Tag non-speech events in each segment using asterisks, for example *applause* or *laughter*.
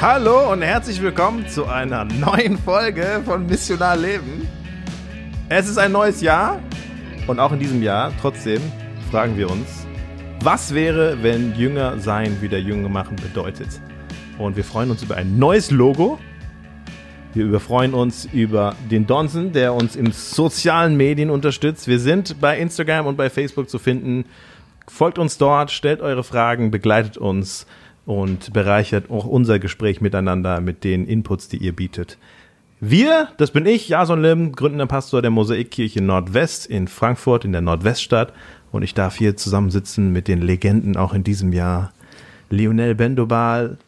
Hallo und herzlich willkommen zu einer neuen Folge von Missionar Leben. Es ist ein neues Jahr und auch in diesem Jahr, trotzdem, fragen wir uns, was wäre, wenn Jünger sein wieder Jünger machen bedeutet? Und wir freuen uns über ein neues Logo. Wir überfreuen uns über den Donson, der uns in sozialen Medien unterstützt. Wir sind bei Instagram und bei Facebook zu finden. Folgt uns dort, stellt eure Fragen, begleitet uns und bereichert auch unser Gespräch miteinander mit den Inputs, die ihr bietet. Wir, das bin ich, Jason Lim, gründender Pastor der Mosaikkirche Nordwest in Frankfurt in der Nordweststadt. Und ich darf hier zusammensitzen mit den Legenden auch in diesem Jahr. Lionel Bendobal,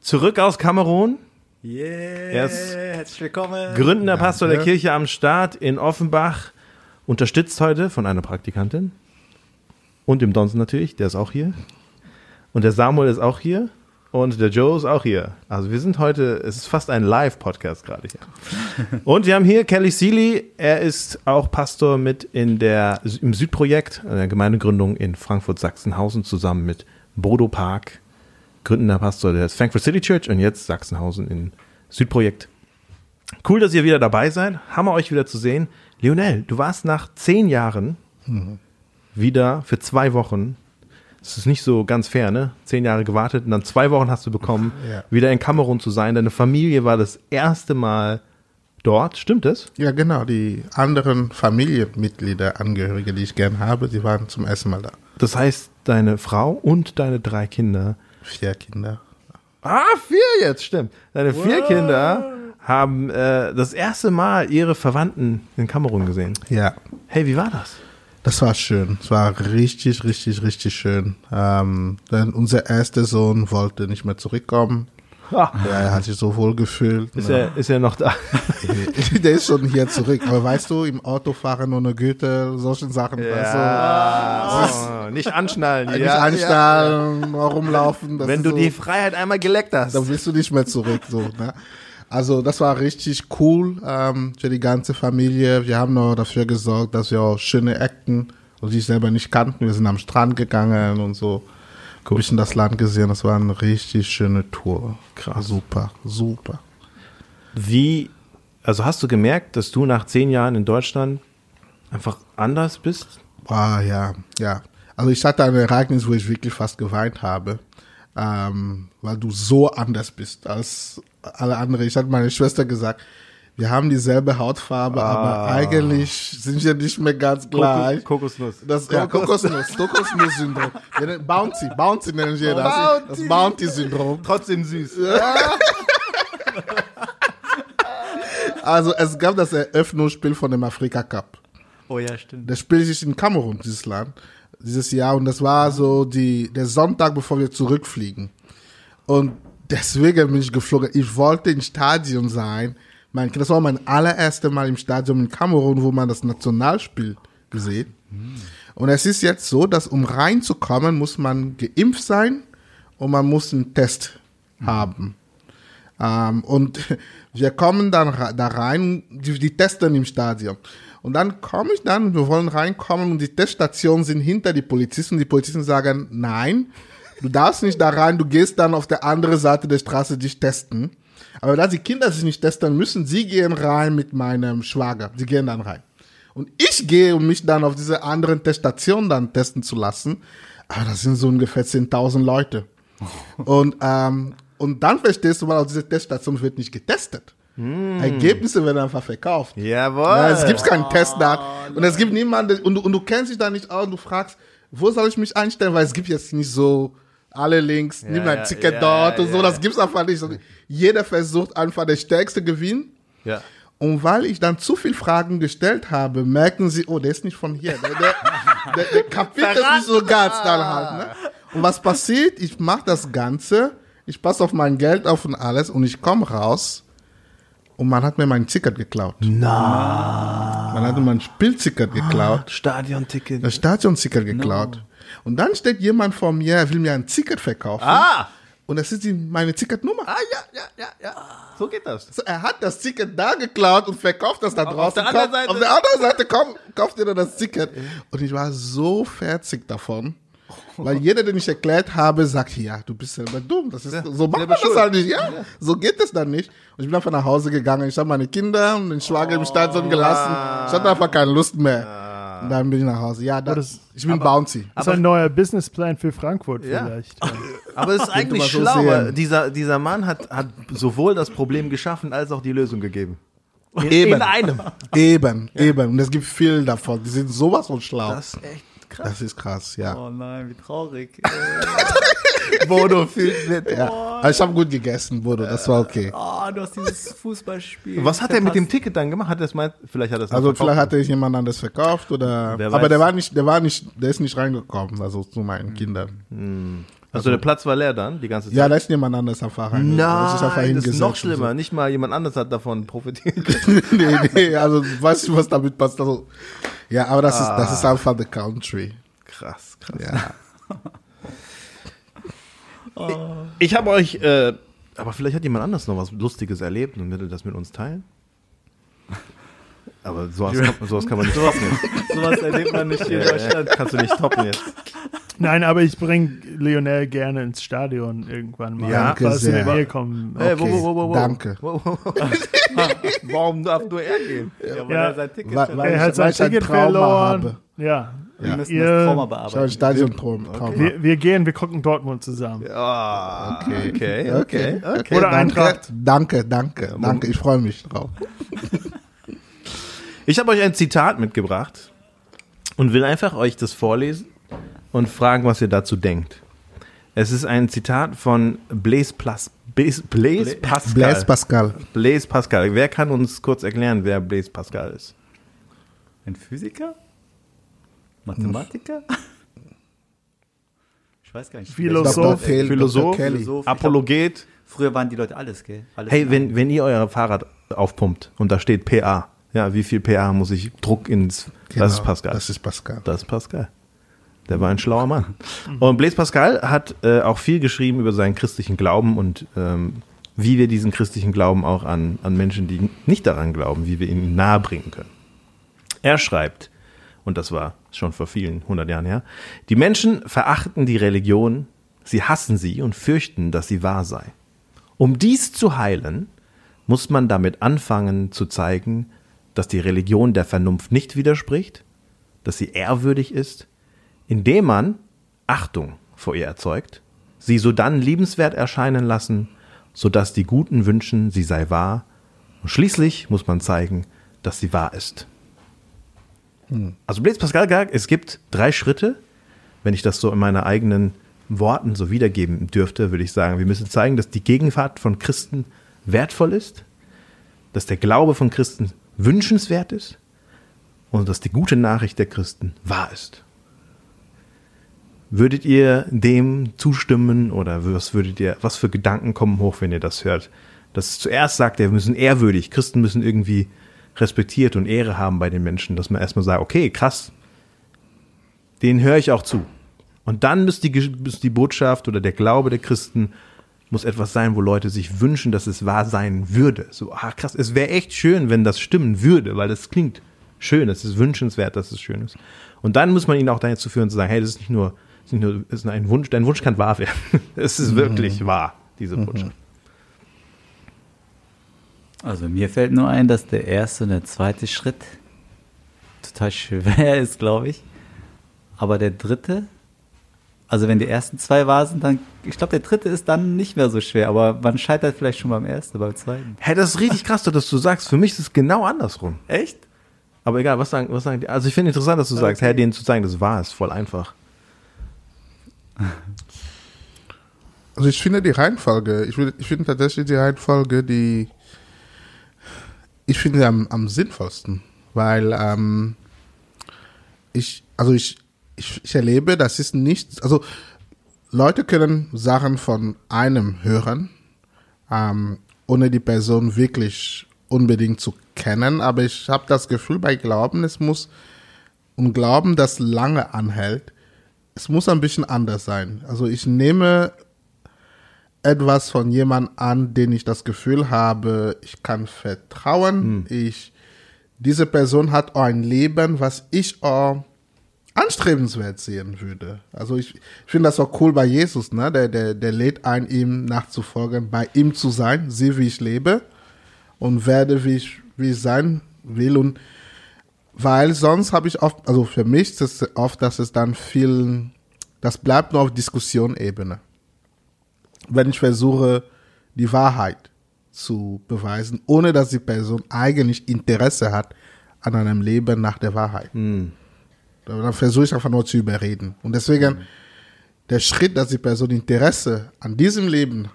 zurück aus Kamerun. Yeah, Er ist herzlich willkommen. Gründender Pastor der Kirche am Start in Offenbach. Unterstützt heute von einer Praktikantin. Und dem Donson natürlich, der ist auch hier. Und der Samuel ist auch hier. Und der Joe ist auch hier. Also wir sind heute, es ist fast ein Live-Podcast gerade hier. *laughs* Und wir haben hier Kelly Seeley. Er ist auch Pastor mit in der, im Südprojekt, der Gemeindegründung in Frankfurt-Sachsenhausen zusammen mit Bodo Park, gründender Pastor der Frankfurt City Church und jetzt Sachsenhausen in Südprojekt. Cool, dass ihr wieder dabei seid. Hammer euch wieder zu sehen. Lionel, du warst nach zehn Jahren wieder für zwei Wochen. Das ist nicht so ganz fair, ne? Zehn Jahre gewartet und dann zwei Wochen hast du bekommen, Ja. wieder in Kamerun zu sein. Deine Familie war das erste Mal dort. Stimmt das? Ja, genau. Die anderen Familienmitglieder, Angehörige, die ich gern habe, die waren zum ersten Mal da. Das heißt, deine Frau und deine drei Kinder. Vier Kinder. Ah, vier jetzt, stimmt. Deine vier Kinder haben äh, das erste Mal ihre Verwandten in Kamerun gesehen. Ja, Hey, wie war das? Das war schön. Es war richtig, richtig, richtig schön. Ähm, denn unser erster Sohn wollte nicht mehr zurückkommen. Ja, er hat sich so wohl gefühlt. ist, er, ist er noch da? *laughs* Der ist schon hier zurück. Aber weißt du, im Auto fahren ohne Güte, solchen Sachen. Oh, nicht anschnallen. Also, nicht ja, anstellen, rumlaufen. das Wenn du so, die Freiheit einmal geleckt hast. dann willst du nicht mehr zurück. So, ne? Also das war richtig cool ähm, für die ganze Familie. Wir haben noch dafür gesorgt, dass wir auch schöne Ecken, die ich selber nicht kannten. Wir sind am Strand gegangen und so. Ein bisschen das Land gesehen. Das war eine richtig schöne Tour. Krass. Super, super. Wie, also hast du gemerkt, dass du nach zehn Jahren in Deutschland einfach anders bist? Ah, ja, ja. Also ich hatte ein Ereignis, wo ich wirklich fast geweint habe, ähm, weil du so anders bist als alle anderen. Ich hatte meiner Schwester gesagt, wir haben dieselbe Hautfarbe, aber eigentlich sind wir nicht mehr ganz gleich. Kokosnuss. Das ja, Kokosnuss, Kokosnuss-Syndrom. *laughs* Bounty, Bounty nennen wir das. Das Bounty-Syndrom. Trotzdem süß. Also es gab das Eröffnungsspiel von dem Afrika Cup. Oh ja, stimmt. Das spielt sich in Kamerun, dieses Land, dieses Jahr. Und das war so die, der Sonntag, bevor wir zurückfliegen. Und deswegen bin ich geflogen. Ich wollte im Stadion sein. Mein, das war mein allererstes Mal im Stadion in Kamerun, wo man das Nationalspiel gesehen. Und es ist jetzt so, dass um reinzukommen, muss man geimpft sein und man muss einen Test haben. Ähm, und *laughs* wir kommen dann da rein, die, die testen im Stadion. Und dann komme ich dann, wir wollen reinkommen und die Teststationen sind hinter die Polizisten. Die Polizisten sagen, nein, du darfst nicht da rein, du gehst dann auf der anderen Seite der Straße dich testen. Aber da die Kinder sich nicht testen müssen, sie gehen rein mit meinem Schwager. Sie gehen dann rein. Und ich gehe, um mich dann auf diese anderen Teststation dann testen zu lassen. Aber das sind so ungefähr 10.000 Leute. Und, ähm, und dann verstehst du mal, auf diese Teststation wird nicht getestet. Ergebnisse werden einfach verkauft. Jawohl. Ja, es gibt keinen Test da. Und es gibt niemanden, und du, und du kennst dich da nicht aus und du fragst, wo soll ich mich einstellen? Weil es gibt jetzt nicht so alle Links, nimm ein ja, Ticket ja, dort ja, und so. ja. Das gibt's einfach nicht. *laughs* Jeder versucht einfach der Stärkste gewinnen. Ja. Und weil ich dann zu viel Fragen gestellt habe, merken sie, oh, der ist nicht von hier. Der, der, der, der kapiert das nicht so ganz dann halt. Ne? Und was passiert? Ich mache das Ganze, ich passe auf mein Geld auf und alles und ich komme raus und man hat mir mein Ticket geklaut. Na. Man hat mir mein Spielticket geklaut, Stadionticket. das Stadionticket geklaut. Und dann steht jemand vor mir, er will mir ein Ticket verkaufen. Ah! Und das ist die, meine Ticketnummer. Ah, ja, ja, ja, ja. So geht das. So, er hat das Ticket da geklaut und verkauft das da draußen. der anderen Seite- auf der anderen Seite komm, kauft ihr dann das Ticket. Und ich war so fertig davon. Weil jeder, den ich erklärt habe, sagt, ja, du bist selber dumm. Das ist, Ja, so macht man das schuld. halt nicht. Ja, so geht es dann nicht. Und ich bin einfach nach Hause gegangen. Ich habe meine Kinder und den Schwager im Stadion gelassen. Ich hatte einfach keine Lust mehr. Und dann bin ich nach Hause. Ja, das, das- ich bin bouncy. Das ist ein neuer Businessplan für Frankfurt Ja. vielleicht. *laughs* Aber es ist eigentlich mal so dieser, dieser Mann hat, hat sowohl das Problem geschaffen als auch die Lösung gegeben. In, Eben. in einem. Eben, eben. Und es gibt viel davon. Die sind sowas von schlau. Das ist echt krass. Das ist krass, ja. Oh nein, wie traurig. *laughs* Bodo fühlt mit. ja. Aber ich habe gut gegessen, Bodo. Das war okay. Oh, du hast dieses Fußballspiel. Was hat er mit dem. Ticket dann gemacht? Hat er es mal, vielleicht hat er es Also verkauft. vielleicht hatte ich jemand anderes verkauft oder. Wer Aber weiß. der war nicht, der war nicht, der ist nicht reingekommen, also zu meinen Kindern. Also der Platz war leer dann, die ganze Zeit? Ja, da ist jemand anderes einfach reingekommen. Das ist Nein, das ist noch schlimmer. Nicht mal jemand anderes hat davon profitiert. *laughs* Nee, nee, also weißt du, was damit passt? Also, ja, aber das ist, das ist Ah. einfach the country. Krass, krass. Ja. *laughs* Ich habe euch, äh, aber vielleicht hat jemand anders noch was Lustiges erlebt und will das mit uns teilen. Aber sowas kann, sowas kann man nicht toppen. Sowas erlebt man nicht hier in Ja, Deutschland. kannst du nicht toppen jetzt. *laughs* Nein, aber ich bringe Lionel gerne ins Stadion irgendwann mal. Ja, falls sie in sehr. die Nähe kommen. Hey, Okay, danke. Wo, wo, wo. *laughs* Warum darf nur er gehen? Ja, weil Ja. er sein Ticket Weil- Er hat sein Ticket Trauma verloren. habe. Ja. Wir müssen Ihr- das Trauma bearbeiten. Stadiontraum. Traum. Wir, wir gehen, wir gucken Dortmund zusammen. Ah, okay, okay, Okay, okay. Oder danke, Eintracht. danke, danke, danke. Ich freue mich drauf. Ich habe euch ein Zitat mitgebracht und will einfach euch das vorlesen und fragen, was ihr dazu denkt. Es ist ein Zitat von Blaise, Plas, Blaise, Blaise Pascal. Blaise Pascal. Blaise Pascal. Wer kann uns kurz erklären, wer Blaise Pascal ist? Ein Physiker? Mathematiker? Ich weiß gar nicht. Philosoph. Philosoph, Dr. Kelly. Philosoph. Apologet. Früher waren die Leute alles, gell? Alles Hey, wenn, wenn ihr euer Fahrrad aufpumpt und da steht PA, ja, wie viel PA muss ich Druck ins. das ist Genau, Pascal. Das ist Pascal. Das ist Pascal. Der war ein schlauer Mann. Und Blaise Pascal hat äh, auch viel geschrieben über seinen christlichen Glauben und ähm, wie wir diesen christlichen Glauben auch an, an Menschen, die nicht daran glauben, wie wir ihn nahe bringen können. Er schreibt, und das war schon vor vielen hundert Jahren her, die Menschen verachten die Religion, sie hassen sie und fürchten, dass sie wahr sei. Um dies zu heilen, muss man damit anfangen zu zeigen, dass die Religion der Vernunft nicht widerspricht, dass sie ehrwürdig ist, indem man Achtung vor ihr erzeugt, sie sodann liebenswert erscheinen lassen, sodass die Guten wünschen, sie sei wahr, und schließlich muss man zeigen, dass sie wahr ist. Also Blaise Pascal sagt, es gibt drei Schritte, wenn ich das so in meinen eigenen Worten so wiedergeben dürfte, würde ich sagen, wir müssen zeigen, dass die Gegenwart von Christen wertvoll ist, dass der Glaube von Christen wünschenswert ist und dass die gute Nachricht der Christen wahr ist. Würdet ihr dem zustimmen oder was würdet ihr, was für Gedanken kommen hoch, wenn ihr das hört? Das zuerst sagt wir müssen ehrwürdig, Christen müssen irgendwie respektiert und Ehre haben bei den Menschen, dass man erstmal sagt, okay, krass, den höre ich auch zu. Und dann muss die, muss die Botschaft oder der Glaube der Christen muss etwas sein, wo Leute sich wünschen, dass es wahr sein würde. So, ah, krass, es wäre echt schön, wenn das stimmen würde, weil das klingt schön, es ist wünschenswert, dass es schön ist. Und dann muss man ihn auch dazu führen zu sagen, hey, das ist nicht nur, das ist nur das ist ein Wunsch, dein Wunsch kann wahr werden. *laughs* Es ist wirklich wahr, diese Botschaft. Also mir fällt nur ein, dass der erste und der zweite Schritt total schwer ist, glaube ich. Aber der dritte, also wenn die ersten zwei wahr sind, dann, ich glaube, der dritte ist dann nicht mehr so schwer, aber man scheitert vielleicht schon beim ersten, beim zweiten. Hey, das ist richtig krass, dass du sagst, für mich ist es genau andersrum. Echt? Aber egal, was sagen, was sagen die? Also ich finde interessant, dass du sagst, hey, denen zu zeigen, dass es wahr ist, voll einfach. Also ich finde die Reihenfolge, ich, ich finde tatsächlich die Reihenfolge, die ich finde am, am sinnvollsten, weil ähm, ich, also ich, ich, ich erlebe, das ist nicht, also Leute können Sachen von einem hören, ähm, ohne die Person wirklich unbedingt zu kennen, aber ich habe das Gefühl bei Glauben, es muss, um Glauben, das lange anhält, es muss ein bisschen anders sein. Also ich nehme etwas von jemand an, den ich das Gefühl habe, ich kann vertrauen. Ich, diese Person hat auch ein Leben, was ich auch anstrebenswert sehen würde. Also ich, ich finde das auch cool bei Jesus, ne? Der, der, der lädt ein, ihm nachzufolgen, bei ihm zu sein, sieh, wie ich lebe und werde, wie ich, wie ich sein will. Und weil sonst habe ich oft, also für mich ist es oft, dass es dann viel, das bleibt nur auf Diskussionebene. Wenn ich versuche, die Wahrheit zu beweisen, ohne dass die Person eigentlich Interesse hat an einem Leben nach der Wahrheit. Dann versuche ich einfach nur zu überreden. Und deswegen, der Schritt, dass die Person Interesse an diesem Leben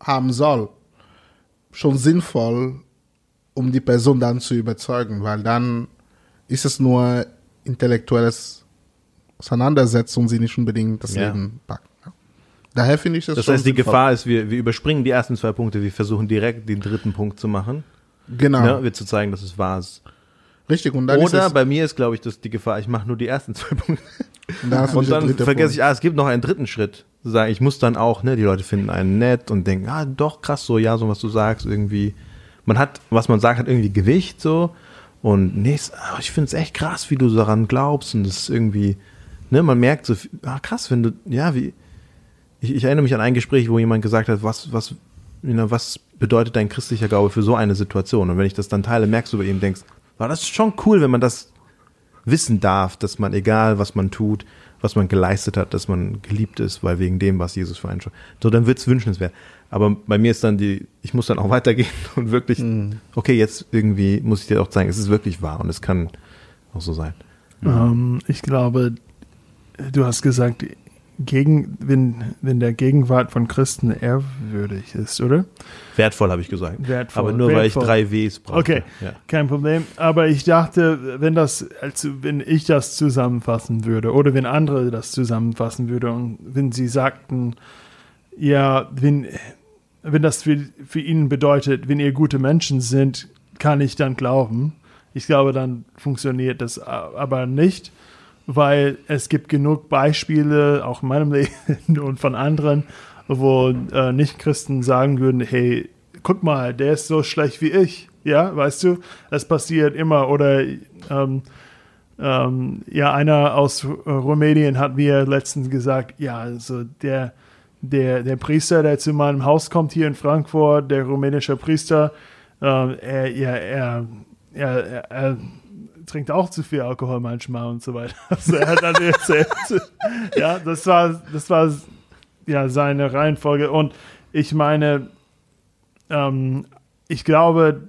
haben soll, schon sinnvoll, um die Person dann zu überzeugen, weil dann ist es nur intellektuelles Auseinandersetzung, sie nicht unbedingt das Ja. Leben packt. Ja. Daher finde ich das, Das heißt, die sinnvoll. Gefahr ist, wir, wir überspringen die ersten zwei Punkte, wir versuchen direkt den dritten Punkt zu machen, Genau, ne, wir zu zeigen, dass es wahr ist. richtig. Und dann ist Oder bei mir ist, glaube ich, das die Gefahr, ich mache nur die ersten zwei Punkte. und dann, hast du Und dann vergesse ich, ah, es gibt noch einen dritten Schritt. Sagen, ich muss dann auch, ne, die Leute finden einen nett und denken, ah, doch, krass, so, ja, so was du sagst, irgendwie. Man hat, was man sagt, hat irgendwie Gewicht, so. Und nee, es- ah, ich finde es echt krass, wie du daran glaubst. Und das ist irgendwie, ne, man merkt so, ah, krass, wenn du, ja, wie, ich, ich erinnere mich an ein Gespräch, wo jemand gesagt hat, was, was, was bedeutet dein christlicher Glaube für so eine Situation? Und wenn ich das dann teile, merkst du bei ihm, denkst, war das schon cool, wenn man das wissen darf, dass man, egal was man tut, was man geleistet hat, dass man geliebt ist, weil wegen dem, was Jesus für einen schon. So, dann wird's wünschenswert. Aber bei mir ist dann die, ich muss dann auch *laughs* weitergehen und wirklich, okay, jetzt irgendwie muss ich dir auch zeigen, es ist wirklich wahr und es kann auch so sein. Ähm, ich glaube, du hast gesagt, gegen, wenn, wenn der Gegenwart von Christen ehrwürdig ist, oder? Wertvoll, habe ich gesagt. Wertvoll, Aber nur weil ich wertvoll. drei Ws brauche. Okay, Ja. kein Problem. Aber ich dachte, wenn das, also wenn ich das zusammenfassen würde oder wenn andere das zusammenfassen würde und wenn sie sagten, ja, wenn, wenn das für, für ihn bedeutet, wenn ihr gute Menschen sind, kann ich dann glauben. Ich glaube, dann funktioniert das aber nicht, weil es gibt genug Beispiele, auch in meinem *laughs* Leben und von anderen, wo äh, Nicht-Christen sagen würden, hey, guck mal, der ist so schlecht wie ich. Ja, weißt du, das passiert immer. Oder ähm, ähm, ja, einer aus Rumänien hat mir letztens gesagt, ja, also der, der, der Priester, der zu meinem Haus kommt hier in Frankfurt, der rumänische Priester, ähm, er, ja, er, er, er, er trinkt auch zu viel Alkohol manchmal und so weiter. *laughs* Also er hat dann erzählt, *laughs* ja, das war, das war ja seine Reihenfolge. Und ich meine, ähm, ich glaube,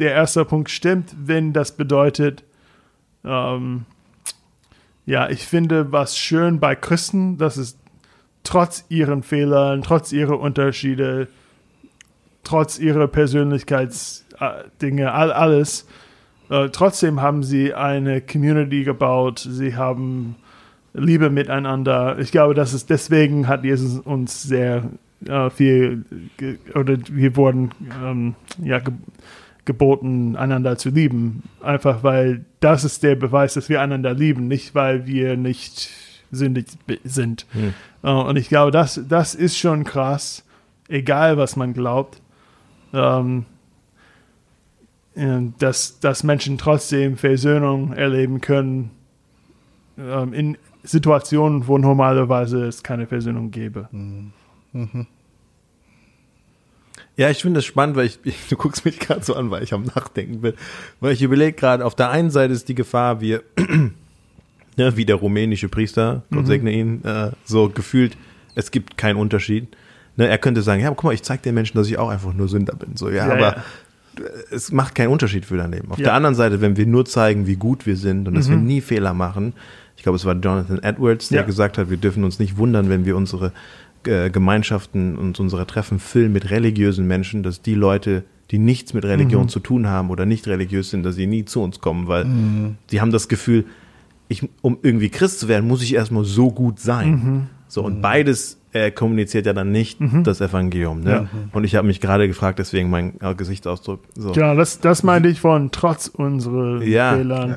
der erste Punkt stimmt, wenn das bedeutet, ähm, ja, ich finde, was schön bei Christen, dass es trotz ihren Fehlern, trotz ihrer Unterschiede, trotz ihrer Persönlichkeitsdinge, all, alles, äh, trotzdem haben sie eine Community gebaut, sie haben Liebe miteinander. Ich glaube, das ist deswegen hat Jesus uns sehr äh, viel oder wir wurden ähm, ja ge geboten, einander zu lieben. Einfach weil das ist der Beweis, dass wir einander lieben, nicht weil wir nicht sündig sind. Hm. Äh, und ich glaube, das, das ist schon krass, egal was man glaubt. Ähm, äh, dass, dass Menschen trotzdem Versöhnung erleben können ähm, in Situationen, wo normalerweise es keine Versöhnung gäbe. Ja, ich finde das spannend, weil ich *laughs* du guckst mich gerade so an, weil ich am Nachdenken bin. Weil ich überlege gerade, auf der einen Seite ist die Gefahr, wir, ne, wie der rumänische Priester, Gott segne ihn, äh, so gefühlt, es gibt keinen Unterschied. Ne, er könnte sagen, ja, guck mal, ich zeig den Menschen, dass ich auch einfach nur Sünder bin. So, ja, Ja, aber ja. es macht keinen Unterschied für dein Leben. Auf Ja. der anderen Seite, wenn wir nur zeigen, wie gut wir sind und dass wir nie Fehler machen, ich glaube, es war Jonathan Edwards, der gesagt hat, wir dürfen uns nicht wundern, wenn wir unsere äh, Gemeinschaften und unsere Treffen füllen mit religiösen Menschen, dass die Leute, die nichts mit Religion zu tun haben oder nicht religiös sind, dass sie nie zu uns kommen, weil sie haben das Gefühl, ich, um irgendwie Christ zu werden, muss ich erstmal so gut sein. So, und beides äh, kommuniziert ja dann nicht das Evangelium. Ne? Und ich habe mich gerade gefragt, deswegen mein äh, Gesichtsausdruck. So. Genau, das, das meinte ich von trotz unserer Ja. Fehlern.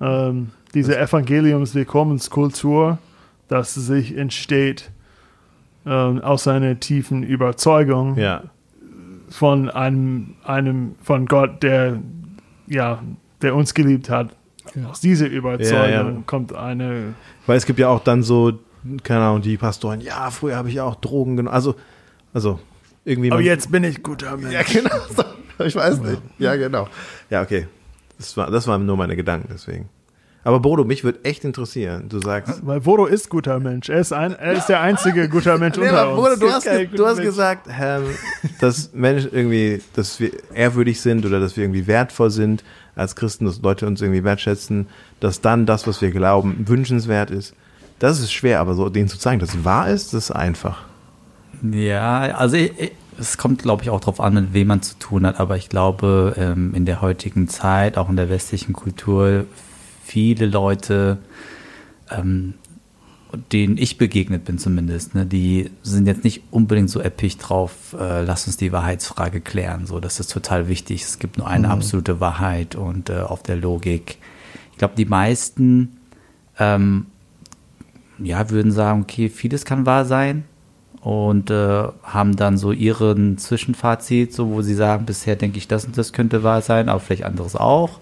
Ja. Ähm, diese Evangeliums-Willkommenskultur, dass sich entsteht ähm, aus einer tiefen Überzeugung Ja, von einem, einem, von Gott, der, ja, der uns geliebt hat aus dieser Überzeugung Ja, ja. kommt eine. Weil es gibt ja auch dann so, keine Ahnung, die Pastoren, ja, früher habe ich ja auch Drogen genommen. Also, also irgendwie. Aber man- jetzt bin ich guter Mensch. Ja, genau. So, Ich weiß nicht. Ja, genau. Ja, okay. Das, war, das waren nur meine Gedanken, deswegen. Aber Bodo, mich würde echt interessieren. Du sagst. Weil Bodo ist guter Mensch. Er ist, ein, er ist der einzige guter Mensch Nee, unter aber uns. Bruder, du hast, ge du hast gesagt, ähm, dass Menschen irgendwie, dass wir ehrwürdig sind oder dass wir irgendwie wertvoll sind als Christen, dass Leute uns irgendwie wertschätzen, dass dann das, was wir glauben, wünschenswert ist. Das ist schwer, aber so denen zu zeigen, dass es wahr ist, das ist einfach. Ja, also ich, ich, es kommt, glaube ich, auch darauf an, mit wem man zu tun hat. Aber ich glaube, ähm, in der heutigen Zeit, auch in der westlichen Kultur, viele Leute, ähm, denen ich begegnet bin zumindest, ne, die sind jetzt nicht unbedingt so erpicht drauf, äh, lass uns die Wahrheitsfrage klären. So, das ist total wichtig. Es gibt nur eine absolute Wahrheit und äh, auf der Logik. Ich glaube, die meisten ähm, ja, würden sagen, okay, vieles kann wahr sein und äh, haben dann so ihren Zwischenfazit, so wo sie sagen, bisher denke ich, das und das könnte wahr sein, aber vielleicht anderes auch.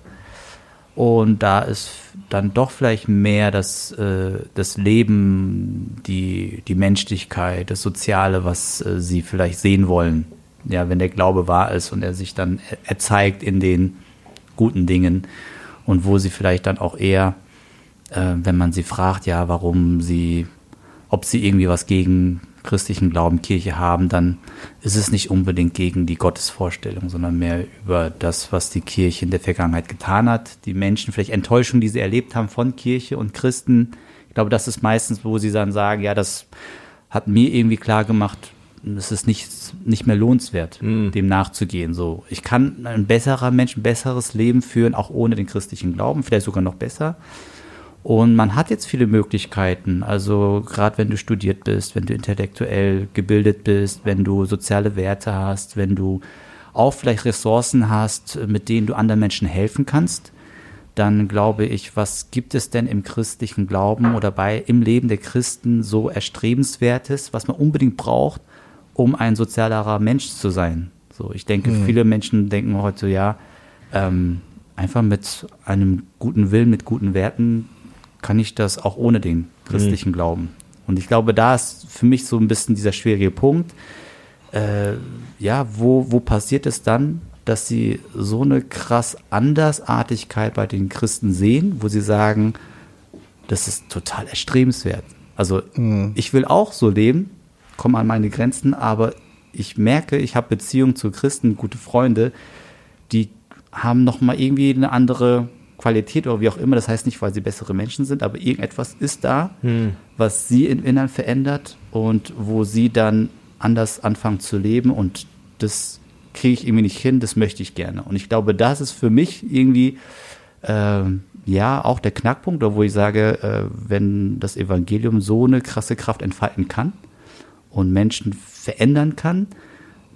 Und da ist dann doch vielleicht mehr das, äh, das Leben, die, die Menschlichkeit, das Soziale, was äh, sie vielleicht sehen wollen. Ja, wenn der Glaube wahr ist und er sich dann er- erzeigt in den guten Dingen und wo sie vielleicht dann auch eher äh, wenn man sie fragt, ja, warum sie, ob sie irgendwie was gegen christlichen Glauben, Kirche haben, dann ist es nicht unbedingt gegen die Gottesvorstellung, sondern mehr über das, was die Kirche in der Vergangenheit getan hat. Die Menschen, vielleicht Enttäuschungen, die sie erlebt haben von Kirche und Christen. Ich glaube, das ist meistens, wo sie dann sagen, ja, das hat mir irgendwie klar gemacht, es ist nicht, nicht mehr lohnenswert, dem nachzugehen. So, ich kann ein besserer Mensch, ein besseres Leben führen, auch ohne den christlichen Glauben, vielleicht sogar noch besser. Und man hat jetzt viele Möglichkeiten. Also gerade wenn du studiert bist, wenn du intellektuell gebildet bist, wenn du soziale Werte hast, wenn du auch vielleicht Ressourcen hast, mit denen du anderen Menschen helfen kannst, dann glaube ich, was gibt es denn im christlichen Glauben oder bei im Leben der Christen so erstrebenswertes, was man unbedingt braucht, um ein sozialerer Mensch zu sein? So, ich denke, viele Menschen denken heute ja, ähm, einfach mit einem guten Willen, mit guten Werten kann ich das auch ohne den christlichen Glauben. Und ich glaube, da ist für mich so ein bisschen dieser schwierige Punkt. Äh, ja, wo, wo passiert es dann, dass sie so eine krass Andersartigkeit bei den Christen sehen, wo sie sagen, das ist total erstrebenswert. Also ich will auch so leben, komme an meine Grenzen, aber ich merke, ich habe Beziehungen zu Christen, gute Freunde, die haben noch mal irgendwie eine andere Qualität oder wie auch immer. Das heißt nicht, weil sie bessere Menschen sind, aber irgendetwas ist da, was sie im Innern verändert und wo sie dann anders anfangen zu leben und das kriege ich irgendwie nicht hin, das möchte ich gerne. Und ich glaube, das ist für mich irgendwie ähm, ja auch der Knackpunkt, wo ich sage, äh, wenn das Evangelium so eine krasse Kraft entfalten kann und Menschen verändern kann,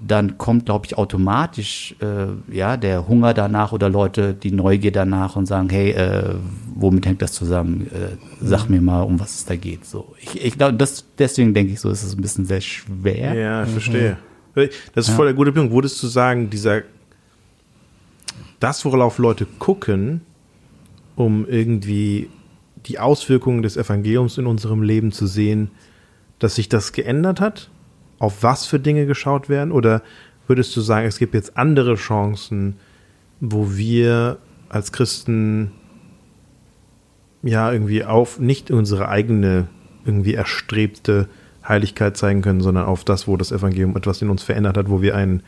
dann kommt, glaube ich, automatisch äh, ja der Hunger danach oder Leute die Neugier danach und sagen, hey, äh, womit hängt das zusammen? Äh, sag mir mal, um was es da geht. So, ich, ich glaube, das deswegen denke ich so, ist es ein bisschen sehr schwer. Ja, ich verstehe. Das ist voll der gute Punkt. Würdest du sagen, dieser, das, worauf Leute gucken, um irgendwie die Auswirkungen des Evangeliums in unserem Leben zu sehen, dass sich das geändert hat? Auf was für Dinge geschaut werden? Oder würdest du sagen, es gibt jetzt andere Chancen, wo wir als Christen ja irgendwie auf nicht unsere eigene irgendwie erstrebte Heiligkeit zeigen können, sondern auf das, wo das Evangelium etwas in uns verändert hat, wo wir ein,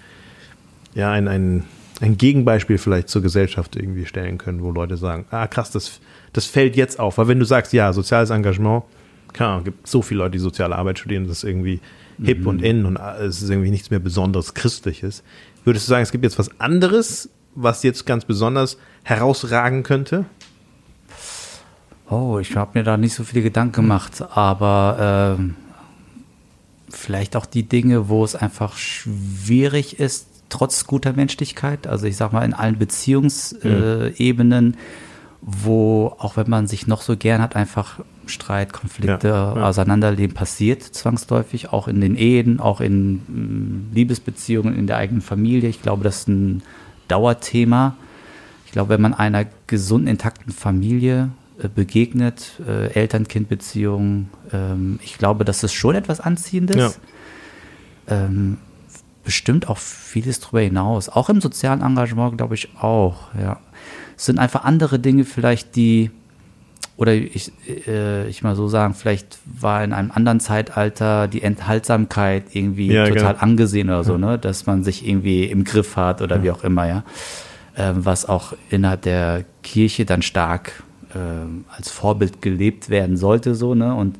ja, ein, ein, ein Gegenbeispiel vielleicht zur Gesellschaft irgendwie stellen können, wo Leute sagen, ah krass, das, das fällt jetzt auf. Weil wenn du sagst, ja, soziales Engagement, klar, gibt so viele Leute, die soziale Arbeit studieren, das ist irgendwie hip und in und es ist irgendwie nichts mehr Besonderes Christliches. Würdest du sagen, es gibt jetzt was anderes, was jetzt ganz besonders herausragen könnte? Oh, ich habe mir da nicht so viele Gedanken gemacht, aber ähm, vielleicht auch die Dinge, wo es einfach schwierig ist, trotz guter Menschlichkeit, also ich sag mal in allen Beziehungsebenen, äh, Ebenen, wo auch wenn man sich noch so gern hat, einfach Streit, Konflikte, Ja, ja. Auseinanderleben passiert zwangsläufig, auch in den Ehen, auch in mm, Liebesbeziehungen, in der eigenen Familie. Ich glaube, das ist ein Dauerthema. Ich glaube, wenn man einer gesunden, intakten Familie äh, begegnet, äh, Eltern-Kind-Beziehungen, ähm, ich glaube, das ist schon etwas Anziehendes. Ja. Ähm, bestimmt auch vieles darüber hinaus. Auch im sozialen Engagement, glaube ich, auch, ja. Es sind einfach andere Dinge vielleicht, die, oder ich, äh, ich mal so sagen, vielleicht war in einem anderen Zeitalter die Enthaltsamkeit irgendwie Ja, total genau. angesehen oder so, ne? Dass man sich irgendwie im Griff hat oder wie auch immer, ja. Ähm, was auch innerhalb der Kirche dann stark ähm, als Vorbild gelebt werden sollte, so, ne? Und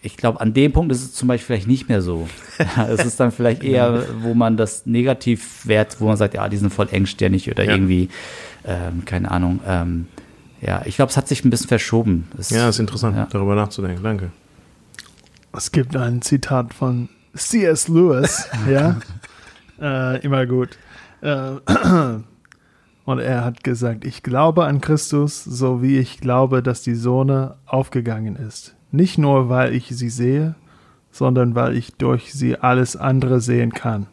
ich glaube, an dem Punkt ist es zum Beispiel vielleicht nicht mehr so. *laughs* es ist dann vielleicht eher, wo man das negativ wert, wo man sagt, ja, die sind voll engstirnig oder Ja. irgendwie, ähm, keine Ahnung. Ähm, ja, ich glaube, es hat sich ein bisschen verschoben. Es, Ja, ist interessant, Ja. darüber nachzudenken. Danke. Es gibt ein Zitat von C.S. Lewis, *laughs* ja, äh, immer gut. Äh, und er hat gesagt, ich glaube an Christus, so wie ich glaube, dass die Sonne aufgegangen ist. Nicht nur, weil ich sie sehe, sondern weil ich durch sie alles andere sehen kann.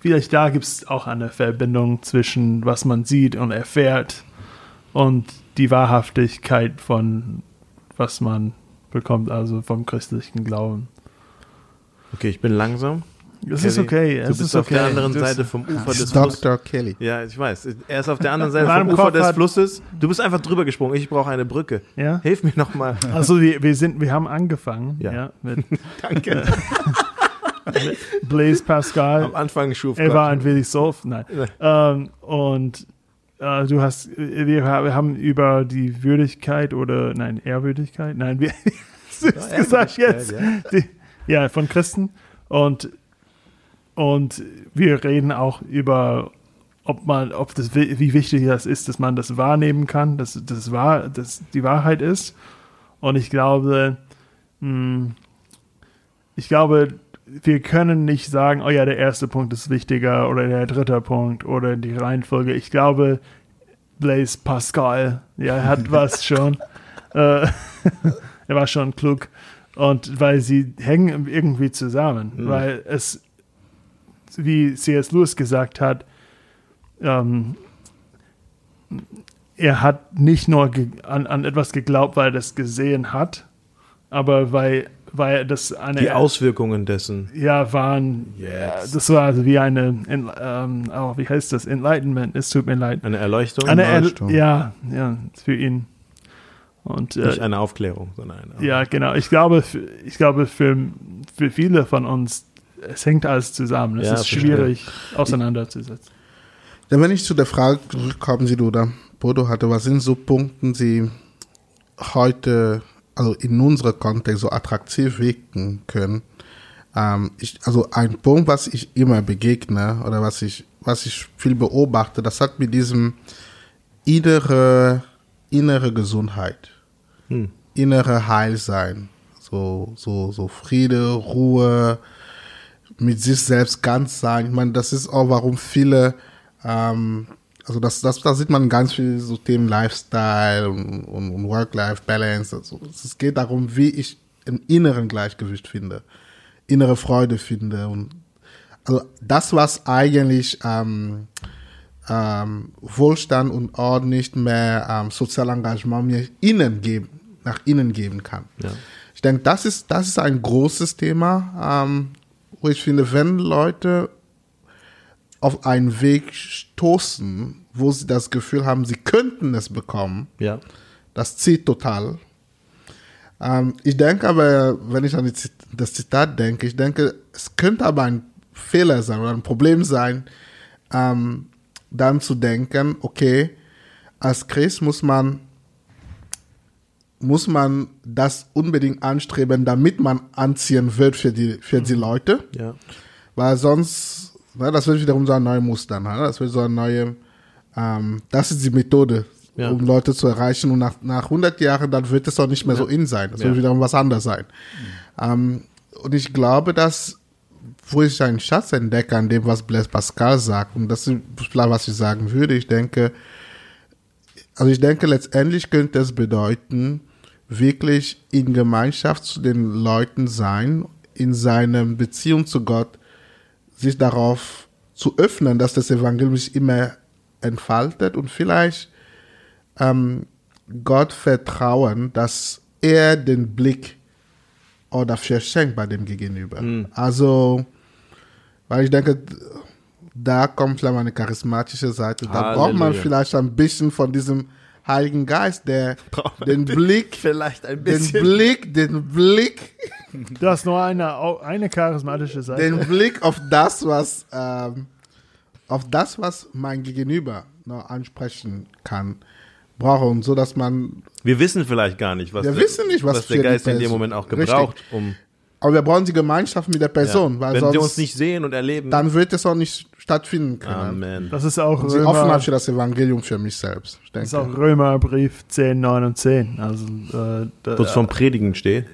Vielleicht da gibt es auch eine Verbindung zwischen was man sieht und erfährt und die Wahrhaftigkeit von was man bekommt, also vom christlichen Glauben. Okay, ich bin langsam. Es ist Kelly, okay. Du Es bist ist auf okay. der anderen Das- Seite vom Ufer des Flusses. Dr. Kelly. Ja, ich weiß. Er ist auf der anderen Seite vom Ufer Kopf des Flusses. Du bist einfach drüber gesprungen. Ich brauche eine Brücke. Ja. Hilf mir nochmal. Also wir, wir sind, wir haben angefangen, Ja. ja, mit *laughs* Danke. Blaise Pascal. Am Anfang schuf Er war ein wenig soft, nein. Ähm, und äh, du hast, wir, wir haben über die Würdigkeit oder, nein, Ehrwürdigkeit, nein, wie *laughs* du es gesagt jetzt? Ehrwürdigkeit, Die, ja, von Christen. Und, und wir reden auch über, ob man, ob das, wi- wie wichtig das ist, dass man das wahrnehmen kann, dass das wahr, dass die Wahrheit ist. Und ich glaube, mh, ich glaube, wir können nicht sagen, oh ja, der erste Punkt ist wichtiger oder der dritte Punkt oder die Reihenfolge. Ich glaube, Blaise Pascal, ja, er hat *laughs* was schon. Äh, *laughs* er war schon klug. Und weil sie hängen irgendwie zusammen, weil es, wie C.S. Lewis gesagt hat, ähm, er hat nicht nur an, an etwas geglaubt, weil er das gesehen hat, aber weil, weil das eine Die Auswirkungen dessen. ja, waren, Yes. das war also wie eine, ähm, oh, wie heißt das, Enlightenment, es tut mir leid. Eine Erleuchtung. Eine, Erleuchtung. ja, ja, für ihn. Und nicht äh, eine Aufklärung, sondern eine. ja, genau, ich glaube, für, ich glaube für, für viele von uns, es hängt alles zusammen. Es Ja, ist verstehe. schwierig auseinanderzusetzen. Dann wenn ich zu der Frage zurückkommen, die du da Bodo hatte, was sind so Punkte, die heute, also in unserem Kontext so attraktiv wirken können? Ähm, ich, also ein Punkt, was ich immer begegne oder was ich, was ich viel beobachte, das hat mit diesem innere, innere Gesundheit, Hm. innere Heilsein, so, so, so Friede, Ruhe, mit sich selbst ganz sein. Ich meine, das ist auch, warum viele, ähm, also das, das, da sieht man ganz viel so Themen Lifestyle und, und, und Work-Life-Balance. Also es geht darum, wie ich im inneren Gleichgewicht finde, innere Freude finde und also das, was eigentlich ähm, ähm, Wohlstand und Ort nicht mehr ähm, sozial Engagement mir innen geben, nach innen geben kann. Ja. Ich denke, das ist, das ist ein großes Thema, ähm, wo ich finde, wenn Leute auf einen Weg stoßen, wo sie das Gefühl haben, sie könnten es bekommen, Ja. das zieht total. Ähm, ich denke aber, wenn ich an Zit- das Zitat denke, ich denke, es könnte aber ein Fehler sein oder ein Problem sein, ähm, dann zu denken, okay, als Christ muss man muss man das unbedingt anstreben, damit man anziehen wird für die, für die Leute. Ja. Weil sonst, das wird wiederum so ein neues Muster. Ne? Das wird so ein neue, ähm, das ist die Methode, Ja. um Leute zu erreichen. Und nach, nach 100 Jahren, dann wird es auch nicht mehr so in sein. Das Ja. wird wiederum was anderes sein. Ähm, und ich glaube, dass, wo ich einen Schatz entdecke an dem, was Blaise Pascal sagt, und das ist vielleicht, was ich sagen würde, ich denke, also ich denke, letztendlich könnte es bedeuten, wirklich in Gemeinschaft zu den Leuten sein, in seiner Beziehung zu Gott, sich darauf zu öffnen, dass das Evangelium nicht immer entfaltet und vielleicht ähm, Gott vertrauen, dass er den Blick auch dafür schenkt bei dem Gegenüber. Also, weil ich denke, da kommt vielleicht meine charismatische Seite. Da braucht man Halleluja. vielleicht ein bisschen von diesem Heiligen Geist, der *laughs* den Blick, Vielleicht ein den Blick, den Blick, Das ist nur eine, eine charismatische Seite. den Blick auf das, was, ähm, auf das, was mein Gegenüber noch ansprechen kann, brauche und so, dass man Wir wissen vielleicht gar nicht, was, Wir der, wissen nicht, was was der Geist in dem Moment auch Richtig. gebraucht, um Aber wir brauchen die Gemeinschaft mit der Person, ja. weil wenn sonst wir uns nicht sehen und erleben. dann wird es auch nicht stattfinden können. Amen. das ist auch Und sie offen Römer, hat für das Evangelium für mich selbst. Ich das ist auch Römerbrief 10, 9 und 10. Also, äh, Wo es vom Predigen steht.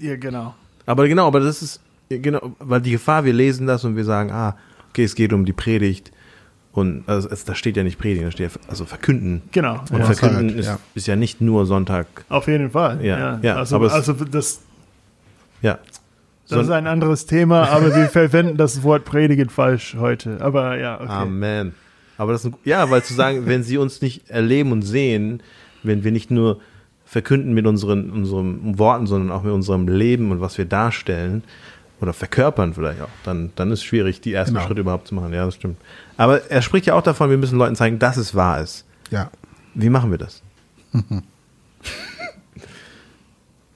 ja, genau. Aber genau, aber das ist genau, weil die Gefahr, wir lesen das und wir sagen, ah, okay, es geht um die Predigt und also es, da steht ja nicht Predigen, da steht ja, also verkünden. Genau. Und Ja. verkünden Wahrheit, ist, ja. ist ja nicht nur Sonntag, Auf jeden Fall. Ja, ja, also, aber es- also das, ja. das ist ein anderes Thema, aber wir *laughs* verwenden das Wort predigen falsch heute. Aber ja, okay. Amen. Aber das ist ein, ja, weil zu sagen, wenn sie uns nicht erleben und sehen, wenn wir nicht nur verkünden mit unseren, unseren Worten, sondern auch mit unserem Leben und was wir darstellen oder verkörpern vielleicht auch, dann, dann ist es schwierig, die ersten Genau. Schritte überhaupt zu machen. Ja, das stimmt. Aber er spricht ja auch davon, wir müssen Leuten zeigen, dass es wahr ist. Ja. Wie machen wir das? *laughs*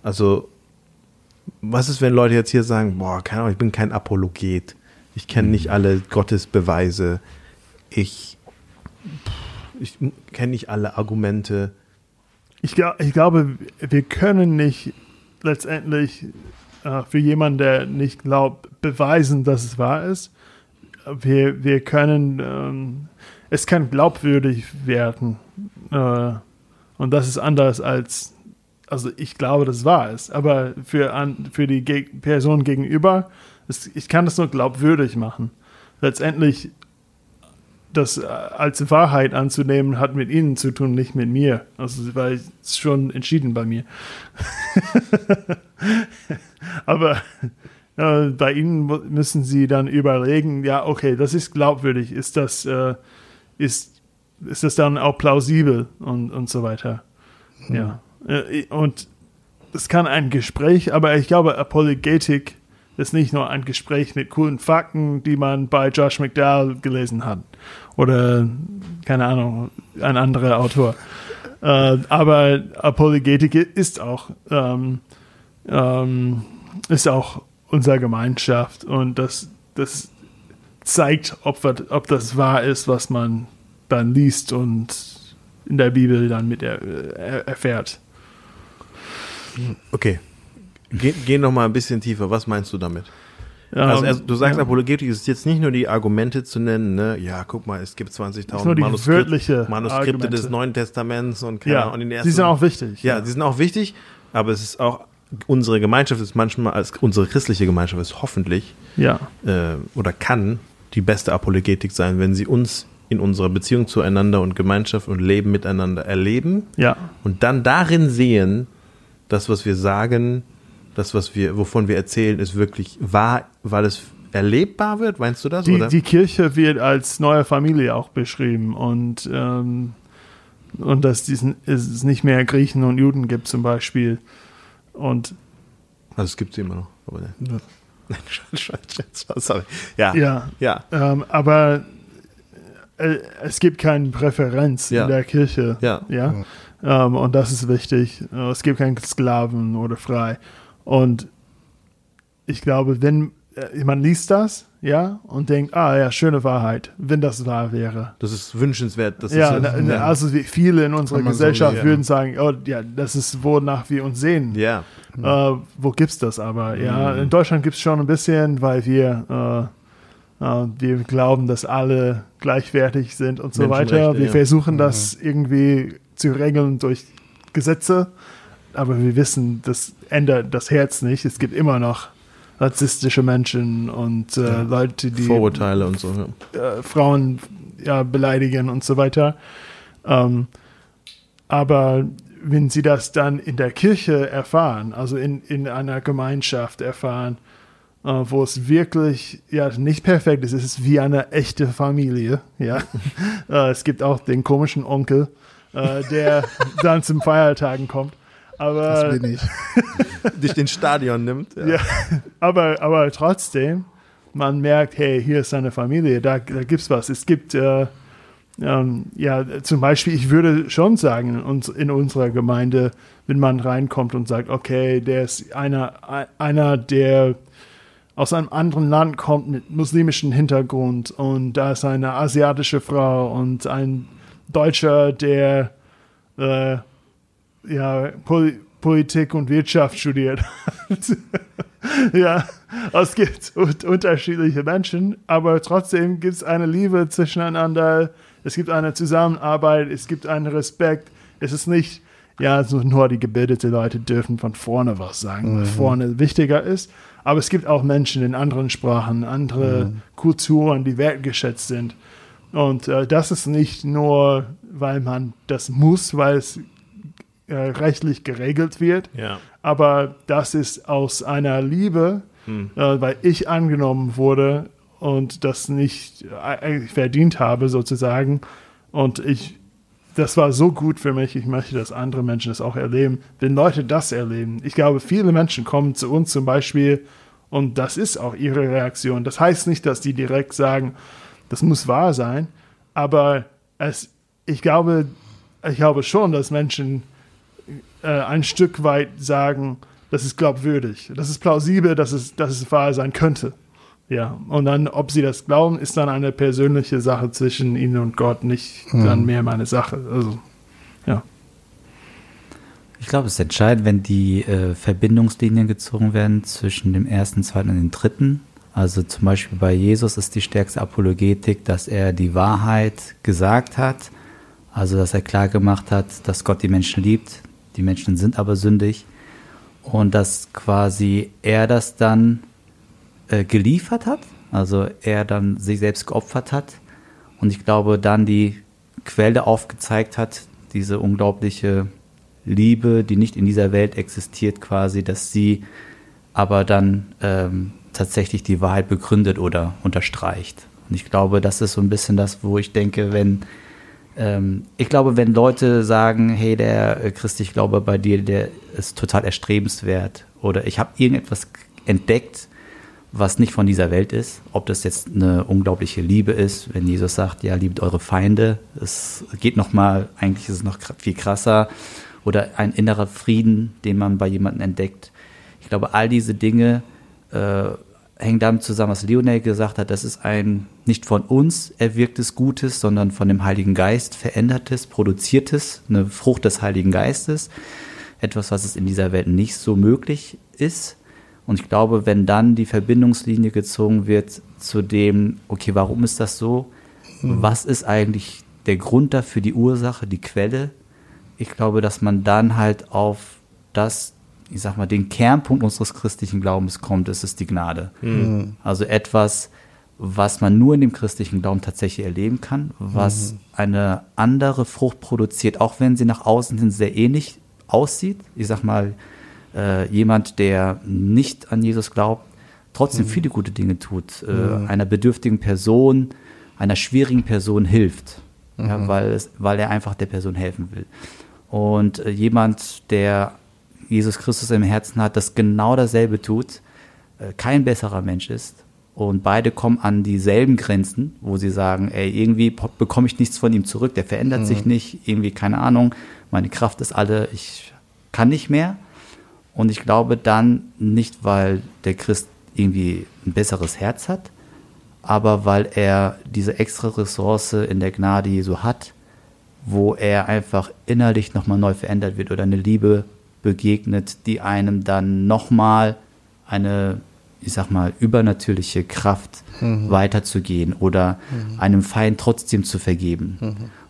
also, was ist, wenn Leute jetzt hier sagen, boah, keine Ahnung, ich bin kein Apologet. Ich kenne nicht alle Gottesbeweise. Ich, ich kenne nicht alle Argumente. Ich, ich glaube, wir können nicht letztendlich äh, für jemanden, der nicht glaubt, beweisen, dass es wahr ist. Wir, wir können, ähm, es kann glaubwürdig werden. Äh, und das ist anders als, also ich glaube, dass es wahr ist. Aber für, an, für die Geg Person gegenüber, es, ich kann das nur glaubwürdig machen. Letztendlich das äh, als Wahrheit anzunehmen, hat mit ihnen zu tun, nicht mit mir. Also, es ist schon entschieden bei mir. *laughs* Aber äh, bei ihnen müssen sie dann überlegen, ja, okay, das ist glaubwürdig, ist das, äh, ist, ist das dann auch plausibel und, und so weiter. Ja. Äh, und es kann ein Gespräch, aber ich glaube, Apologetik ist nicht nur ein Gespräch mit coolen Fakten, die man bei Josh McDowell gelesen hat. Oder, keine Ahnung, ein anderer Autor. Äh, aber Apologetik ist auch, ähm, ähm, ist auch unsere Gemeinschaft und das, das zeigt, ob, wir- ob das wahr ist, was man dann liest und in der Bibel dann mit er, er, erfährt. Okay. Geh, geh noch mal ein bisschen tiefer. Was meinst du damit? Also, Ähm, also du sagst, ja. Apologetik ist jetzt nicht nur die Argumente zu nennen, ne? Ja, guck mal, es gibt Ist nur 20.000 die Manuskript, Manuskripte Argumente. des Neuen Testaments und keine Ja, Ahnung, und in den die sind auch wichtig. Ja, die sind auch wichtig, aber es ist auch, unsere Gemeinschaft ist manchmal, als unsere christliche Gemeinschaft ist hoffentlich ja, äh, oder kann die beste Apologetik sein, wenn sie uns in unserer Beziehung zueinander und Gemeinschaft und Leben miteinander erleben ja, und dann darin sehen, das, was wir sagen, das, was wir, wovon wir erzählen, ist wirklich wahr, weil es erlebbar wird. Meinst du das? Die, oder? die Kirche wird als neue Familie auch beschrieben und, ähm, und dass diesen, es nicht mehr Griechen und Juden gibt zum Beispiel. Und also es gibt sie immer noch. Aber ne. *laughs* Schatz, sorry. Ja, ja, ja, ähm, aber äh, es gibt keine Präferenz Ja. in der Kirche. ja. Ja. Ähm, und das ist wichtig. Äh, Es gibt keinen Sklaven oder frei. Und ich glaube, wenn äh, man liest das, ja, und denkt, ah ja, schöne Wahrheit, wenn das wahr wäre. Das ist wünschenswert. Das Ja, ist, na, na, also wie viele in unserer man so Gesellschaft lesen. würden sagen, oh ja, das ist wonach wir uns sehen. ja. Äh, wo gibt's das aber? Ja, in Deutschland gibt's schon ein bisschen, weil wir äh, äh, wir glauben, dass alle gleichwertig sind und so weiter. Wir ja. versuchen das irgendwie zu regeln durch Gesetze, aber wir wissen, das ändert das Herz nicht. Es gibt immer noch rassistische Menschen und äh, Leute, die Vorurteile und so. Ja. äh, Frauen ja, beleidigen und so weiter. Ähm, aber wenn sie das dann in der Kirche erfahren, also in, in einer Gemeinschaft erfahren, äh, wo es wirklich ja nicht perfekt ist. Es ist wie eine echte Familie. Ja, *laughs* äh, es gibt auch den komischen Onkel, äh, der dann zum Feiertagen kommt. Aber Das bin ich. *laughs* Dich den Stadion nimmt. ja, aber, aber trotzdem, man merkt, hey, hier ist eine Familie, da, da gibt es was. Es gibt, äh, ähm, ja, zum Beispiel, ich würde schon sagen, in, uns, in unserer Gemeinde, wenn man reinkommt und sagt, okay, der ist einer, einer, der aus einem anderen Land kommt mit muslimischem Hintergrund und da ist eine asiatische Frau und ein Deutscher, der äh, ja, Pol Politik und Wirtschaft studiert. *laughs* ja, es gibt un unterschiedliche Menschen, aber trotzdem gibt es eine Liebe zwischeneinander, es gibt eine Zusammenarbeit, es gibt einen Respekt. Es ist nicht, ja, nur die gebildeten Leute dürfen von vorne was sagen, weil vorne wichtiger ist. Aber es gibt auch Menschen in anderen Sprachen, andere Kulturen, die wertgeschätzt sind. Und äh, das ist nicht nur, weil man das muss, weil es äh, rechtlich geregelt wird, Ja. aber das ist aus einer Liebe, äh, weil ich angenommen wurde und das nicht äh, eigentlich verdient habe, sozusagen. Und ich, das war so gut für mich. Ich möchte, dass andere Menschen das auch erleben. Wenn Leute das erleben, ich glaube, viele Menschen kommen zu uns zum Beispiel und das ist auch ihre Reaktion. Das heißt nicht, dass die direkt sagen, das muss wahr sein, aber es, ich glaube, ich glaube schon, dass Menschen äh, ein Stück weit sagen, das ist glaubwürdig, das ist plausibel, dass es, dass es wahr sein könnte. Ja, und dann, ob sie das glauben, ist dann eine persönliche Sache zwischen ihnen und Gott, nicht dann mehr meine Sache. Also, ja. Ich glaube, es ist entscheidend, wenn die äh, Verbindungslinien gezogen werden zwischen dem ersten, zweiten und dem dritten. Also zum Beispiel bei Jesus ist die stärkste Apologetik, dass er die Wahrheit gesagt hat. Also dass er klar gemacht hat, dass Gott die Menschen liebt. Die Menschen sind aber sündig. Und dass quasi er das dann äh, geliefert hat. Also er dann sich selbst geopfert hat. Und ich glaube, dann die Quelle aufgezeigt hat, diese unglaubliche Liebe, die nicht in dieser Welt existiert, quasi, dass sie aber dann ähm, tatsächlich die Wahrheit begründet oder unterstreicht. Und ich glaube, das ist so ein bisschen das, wo ich denke, wenn ähm, ich glaube, wenn Leute sagen, hey, der äh, Christ, ich glaube bei dir, der ist total erstrebenswert oder ich habe irgendetwas entdeckt, was nicht von dieser Welt ist, ob das jetzt eine unglaubliche Liebe ist, wenn Jesus sagt, ja, liebt eure Feinde, es geht noch mal, eigentlich ist es noch viel krasser, oder ein innerer Frieden, den man bei jemandem entdeckt. Ich glaube, all diese Dinge äh, hängen damit zusammen, was Lionel gesagt hat, das ist ein nicht von uns erwirktes Gutes, sondern von dem Heiligen Geist verändertes, produziertes, eine Frucht des Heiligen Geistes, etwas, was es in dieser Welt nicht so möglich ist. Und ich glaube, wenn dann die Verbindungslinie gezogen wird zu dem, okay, warum ist das so? Was ist eigentlich der Grund dafür, die Ursache, die Quelle? Ich glaube, dass man dann halt auf das, ich sag mal, den Kernpunkt unseres christlichen Glaubens kommt, ist die Gnade. Also etwas, was man nur in dem christlichen Glauben tatsächlich erleben kann, was eine andere Frucht produziert, auch wenn sie nach außen hin sehr ähnlich aussieht. Ich sag mal, äh, jemand, der nicht an Jesus glaubt, trotzdem viele gute Dinge tut, äh, einer bedürftigen Person, einer schwierigen Person hilft, ja, weil, es, weil er einfach der Person helfen will. Und äh, jemand, der Jesus Christus im Herzen hat, das genau dasselbe tut, äh, kein besserer Mensch ist. Und beide kommen an dieselben Grenzen, wo sie sagen, ey, irgendwie bekomme ich nichts von ihm zurück, der verändert sich nicht, irgendwie, keine Ahnung, meine Kraft ist alle, ich kann nicht mehr. Und ich glaube dann nicht, weil der Christ irgendwie ein besseres Herz hat, aber weil er diese extra Ressource in der Gnade Jesu hat, wo er einfach innerlich nochmal neu verändert wird oder eine Liebe begegnet, die einem dann nochmal eine, ich sag mal, übernatürliche Kraft weiterzugehen oder einem Feind trotzdem zu vergeben.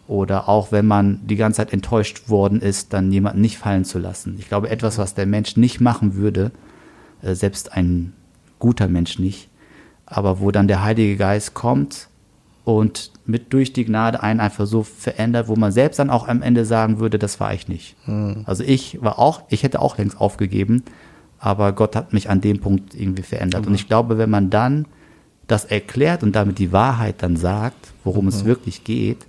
Oder auch wenn man die ganze Zeit enttäuscht worden ist, dann jemanden nicht fallen zu lassen. Ich glaube, etwas, was der Mensch nicht machen würde, äh, selbst ein guter Mensch nicht, aber wo dann der Heilige Geist kommt und mit durch die Gnade einen einfach so verändert, wo man selbst dann auch am Ende sagen würde, das war ich nicht. Also ich war auch, ich hätte auch längst aufgegeben, aber Gott hat mich an dem Punkt irgendwie verändert. Und ich glaube, wenn man dann das erklärt und damit die Wahrheit dann sagt, worum es wirklich geht,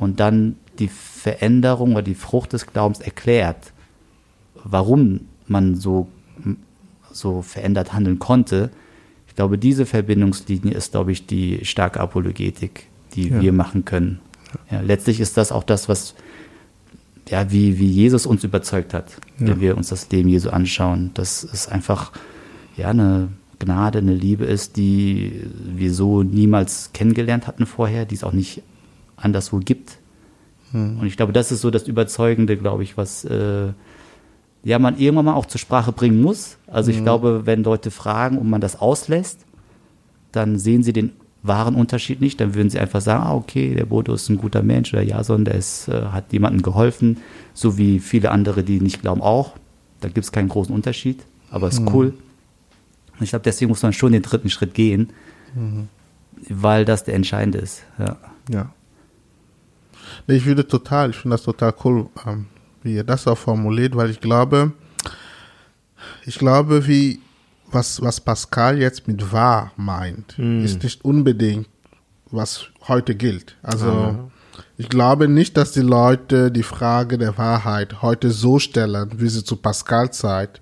und dann die Veränderung oder die Frucht des Glaubens erklärt, warum man so, so verändert handeln konnte, ich glaube, diese Verbindungslinie ist, glaube ich, die starke Apologetik, die Ja. wir machen können. Ja, letztlich ist das auch das, was, ja, wie, wie Jesus uns überzeugt hat, wenn wir uns das Leben Jesu anschauen. Dass es einfach, ja, eine Gnade, eine Liebe ist, die wir so niemals kennengelernt hatten vorher, die es auch nicht anderswo gibt. Und ich glaube, das ist so das Überzeugende, glaube ich, was äh, ja man irgendwann mal auch zur Sprache bringen muss. Also ich glaube, wenn Leute fragen und man das auslässt, dann sehen sie den wahren Unterschied nicht. Dann würden sie einfach sagen, ah, okay, der Bodo ist ein guter Mensch oder Jason, der ist, äh, hat jemandem geholfen, so wie viele andere, die nicht glauben, auch. Da gibt es keinen großen Unterschied, aber ist cool. Und ich glaube, deswegen muss man schon den dritten Schritt gehen, weil das der entscheidende ist. Ja. Ja. Nee, Ich würde total, ich finde das total cool, ähm, wie ihr das auch formuliert, weil ich glaube, ich glaube, wie, was, was Pascal jetzt mit wahr meint, ist nicht unbedingt, was heute gilt. Also, ich glaube nicht, dass die Leute die Frage der Wahrheit heute so stellen, wie sie zu Pascal Zeit,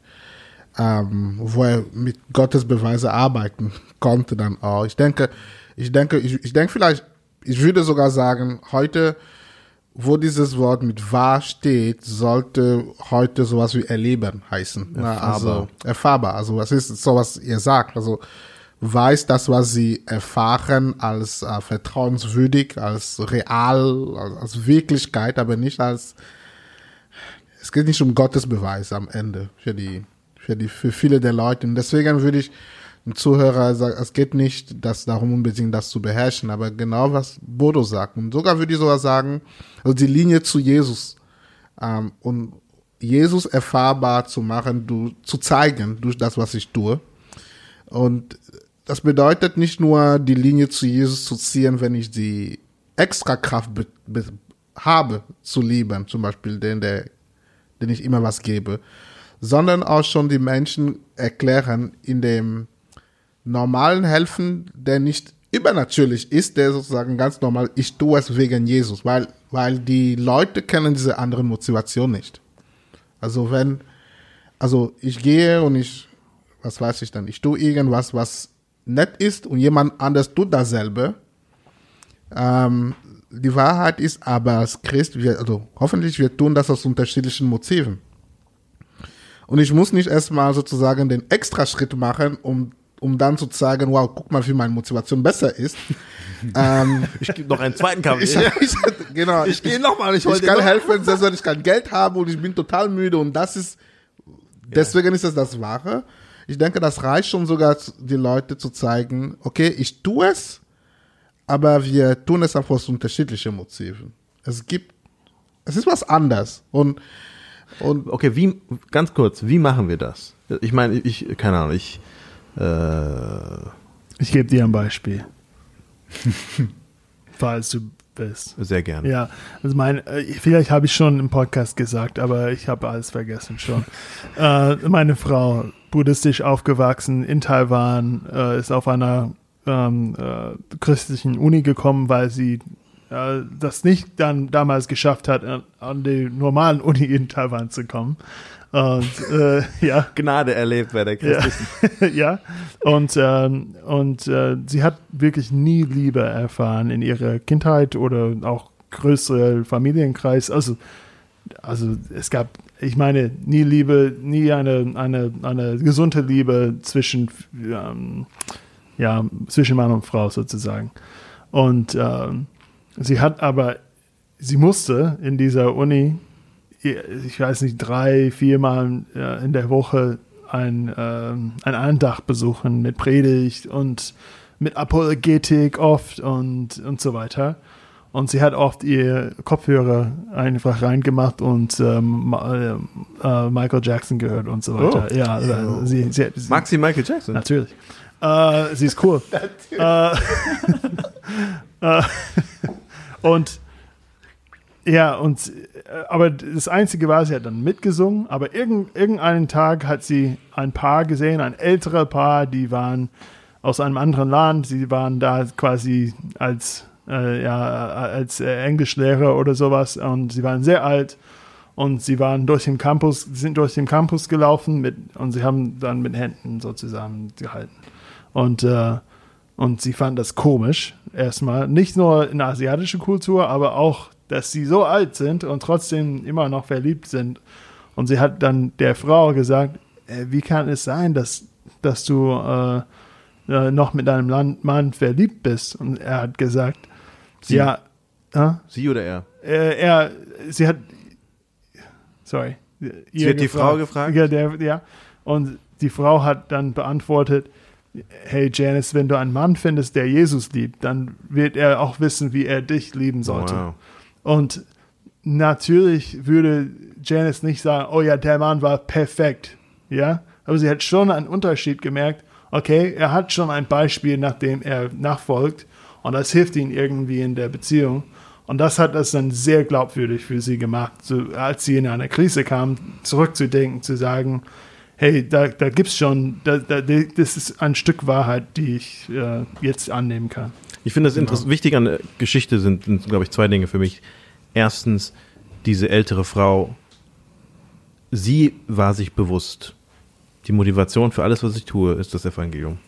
ähm, wo er mit Gottes Beweise arbeiten *laughs* konnte dann auch. Ich denke, ich denke, ich, ich denke vielleicht, ich würde sogar sagen, heute, wo dieses Wort mit wahr steht, sollte heute sowas wie erleben heißen. Na, also erfahrbar. Also was ist so, was ihr sagt? Also weiß das, was sie erfahren, als äh, vertrauenswürdig, als real, als, als Wirklichkeit, aber nicht als es geht nicht um Gottesbeweis am Ende für die, für die, für viele der Leute. Und deswegen würde ich dem Zuhörer sagen, es geht nicht dass darum unbedingt das zu beherrschen, aber genau was Bodo sagt. Und sogar würde ich sogar sagen, also die Linie zu Jesus ähm, und Jesus erfahrbar zu machen, du, zu zeigen durch das, was ich tue. Und das bedeutet nicht nur die Linie zu Jesus zu ziehen, wenn ich die Extrakraft be, be, habe zu lieben, zum Beispiel den, der, den ich immer was gebe, sondern auch schon die Menschen erklären in dem normalen Helfen, der nicht übernatürlich ist, der sozusagen ganz normal, ich tue es wegen Jesus, weil, weil die Leute kennen diese anderen Motivation nicht. Also wenn, also ich gehe und ich, was weiß ich dann, ich tue irgendwas, was nett ist und jemand anders tut dasselbe. Ähm, die Wahrheit ist aber als Christ, wir, also hoffentlich wir tun das aus unterschiedlichen Motiven. Und ich muss nicht erstmal sozusagen den Extraschritt machen, um, um dann zu zeigen, wow, guck mal, wie meine Motivation besser ist. *laughs* ähm, Ich gebe noch einen zweiten Kaffee. ich, *laughs* ich, genau, Ich gehe nochmal, ich ich kann noch- helfen, selbst wenn ich kein Geld habe und ich bin total müde und das ist, deswegen ist das das Wahre. Ich denke, das reicht schon sogar, die Leute zu zeigen, okay, ich tue es, aber wir tun es einfach aus unterschiedlichen Motiven. Es gibt, es ist was anders und, und Okay, wie, ganz kurz, wie machen wir das? Ich meine, ich, keine Ahnung, ich, äh, Ich gebe dir ein Beispiel. *laughs* Falls du bist. sehr gerne. Ja, also mein, äh, vielleicht habe ich schon im Podcast gesagt, aber ich habe alles vergessen schon. *laughs* äh, meine Frau, buddhistisch aufgewachsen in Taiwan, äh, ist auf einer ähm, äh, christlichen Uni gekommen, weil sie äh, das nicht dann damals geschafft hat, an, an die normalen Uni in Taiwan zu kommen. Und äh, ja, *laughs* Gnade erlebt bei der christlichen. *laughs* ja, und, ähm, und äh, sie hat wirklich nie Liebe erfahren in ihrer Kindheit oder auch größere Familienkreis. Also, also es gab, ich meine, nie Liebe, nie eine, eine, eine gesunde Liebe zwischen, ähm, ja, zwischen Mann und Frau sozusagen. Und ähm, sie hat aber, sie musste in dieser Uni ich weiß nicht, drei, viermal äh, in der Woche ein, ähm, ein Andacht besuchen mit Predigt und mit Apologetik oft und, und so weiter. Und sie hat oft ihr Kopfhörer einfach reingemacht und ähm, Ma- äh, Michael Jackson gehört und so weiter. Oh. Ja, äh, sie, sie, sie, Mag sie Michael Jackson? Natürlich. Äh, sie ist cool. *laughs* äh, *laughs* äh, und Ja, und äh, aber das Einzige war, sie hat dann mitgesungen, aber irgend, irgendeinen Tag hat sie ein Paar gesehen, ein älterer Paar, die waren aus einem anderen Land, sie waren da quasi als, äh, ja, als äh, Englischlehrer oder sowas und sie waren sehr alt und sie waren durch den Campus, sind durch den Campus gelaufen mit, und sie haben dann mit Händen so zusammengehalten. Und, äh, und sie fanden das komisch, erstmal. Nicht nur in der asiatischen Kultur, aber auch dass sie so alt sind und trotzdem immer noch verliebt sind. Und sie hat dann der Frau gesagt, äh, wie kann es sein, dass, dass du äh, äh, noch mit deinem Land Mann verliebt bist? Und er hat gesagt, Sie. ja, äh, Sie oder er? äh, er, sie hat, sorry. Sie hat die Frau gefragt? Ja, der, ja. Und die Frau hat dann beantwortet, hey Janice, wenn du einen Mann findest, der Jesus liebt, dann wird er auch wissen, wie er dich lieben sollte. Wow. Und natürlich würde Janice nicht sagen, oh ja, der Mann war perfekt, ja. Aber sie hat schon einen Unterschied gemerkt. Okay, er hat schon ein Beispiel, nach dem er nachfolgt, und das hilft ihm irgendwie in der Beziehung. Und das hat das dann sehr glaubwürdig für sie gemacht, so, als sie in eine Krise kam, zurückzudenken, zu sagen, hey, da, da gibt es schon, da, da, das ist ein Stück Wahrheit, die ich äh, jetzt annehmen kann. Ich finde das interess- wichtig an der Geschichte sind, sind glaube ich, zwei Dinge für mich. Erstens, diese ältere Frau, sie war sich bewusst, die Motivation für alles, was ich tue, ist das Evangelium.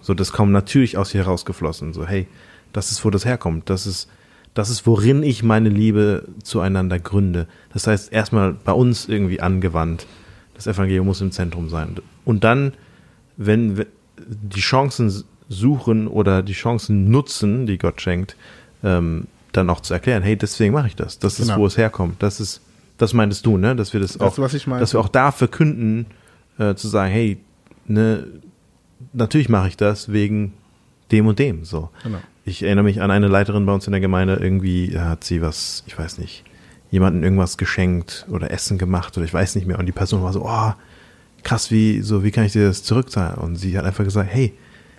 So, das kommt natürlich aus ihr herausgeflossen. So, hey, das ist, wo das herkommt. Das ist, das ist, worin ich meine Liebe zueinander gründe. Das heißt, erstmal bei uns irgendwie angewandt. Das Evangelium muss im Zentrum sein. Und dann, wenn wir die Chancen suchen oder die Chancen nutzen, die Gott schenkt, ähm, dann auch zu erklären, hey, deswegen mache ich das. Das ist, Genau. wo es herkommt. Das ist, das meintest du, ne? Dass wir das, Das, auch, dass wir auch da verkünden, äh, zu sagen, hey, ne, natürlich mache ich das wegen dem und dem. So. Genau. Ich erinnere mich an eine Leiterin bei uns in der Gemeinde, irgendwie hat sie was, ich weiß nicht, jemanden irgendwas geschenkt oder Essen gemacht oder ich weiß nicht mehr. Und die Person war so, oh, krass, wie, so, wie kann ich dir das zurückzahlen? Und sie hat einfach gesagt, hey,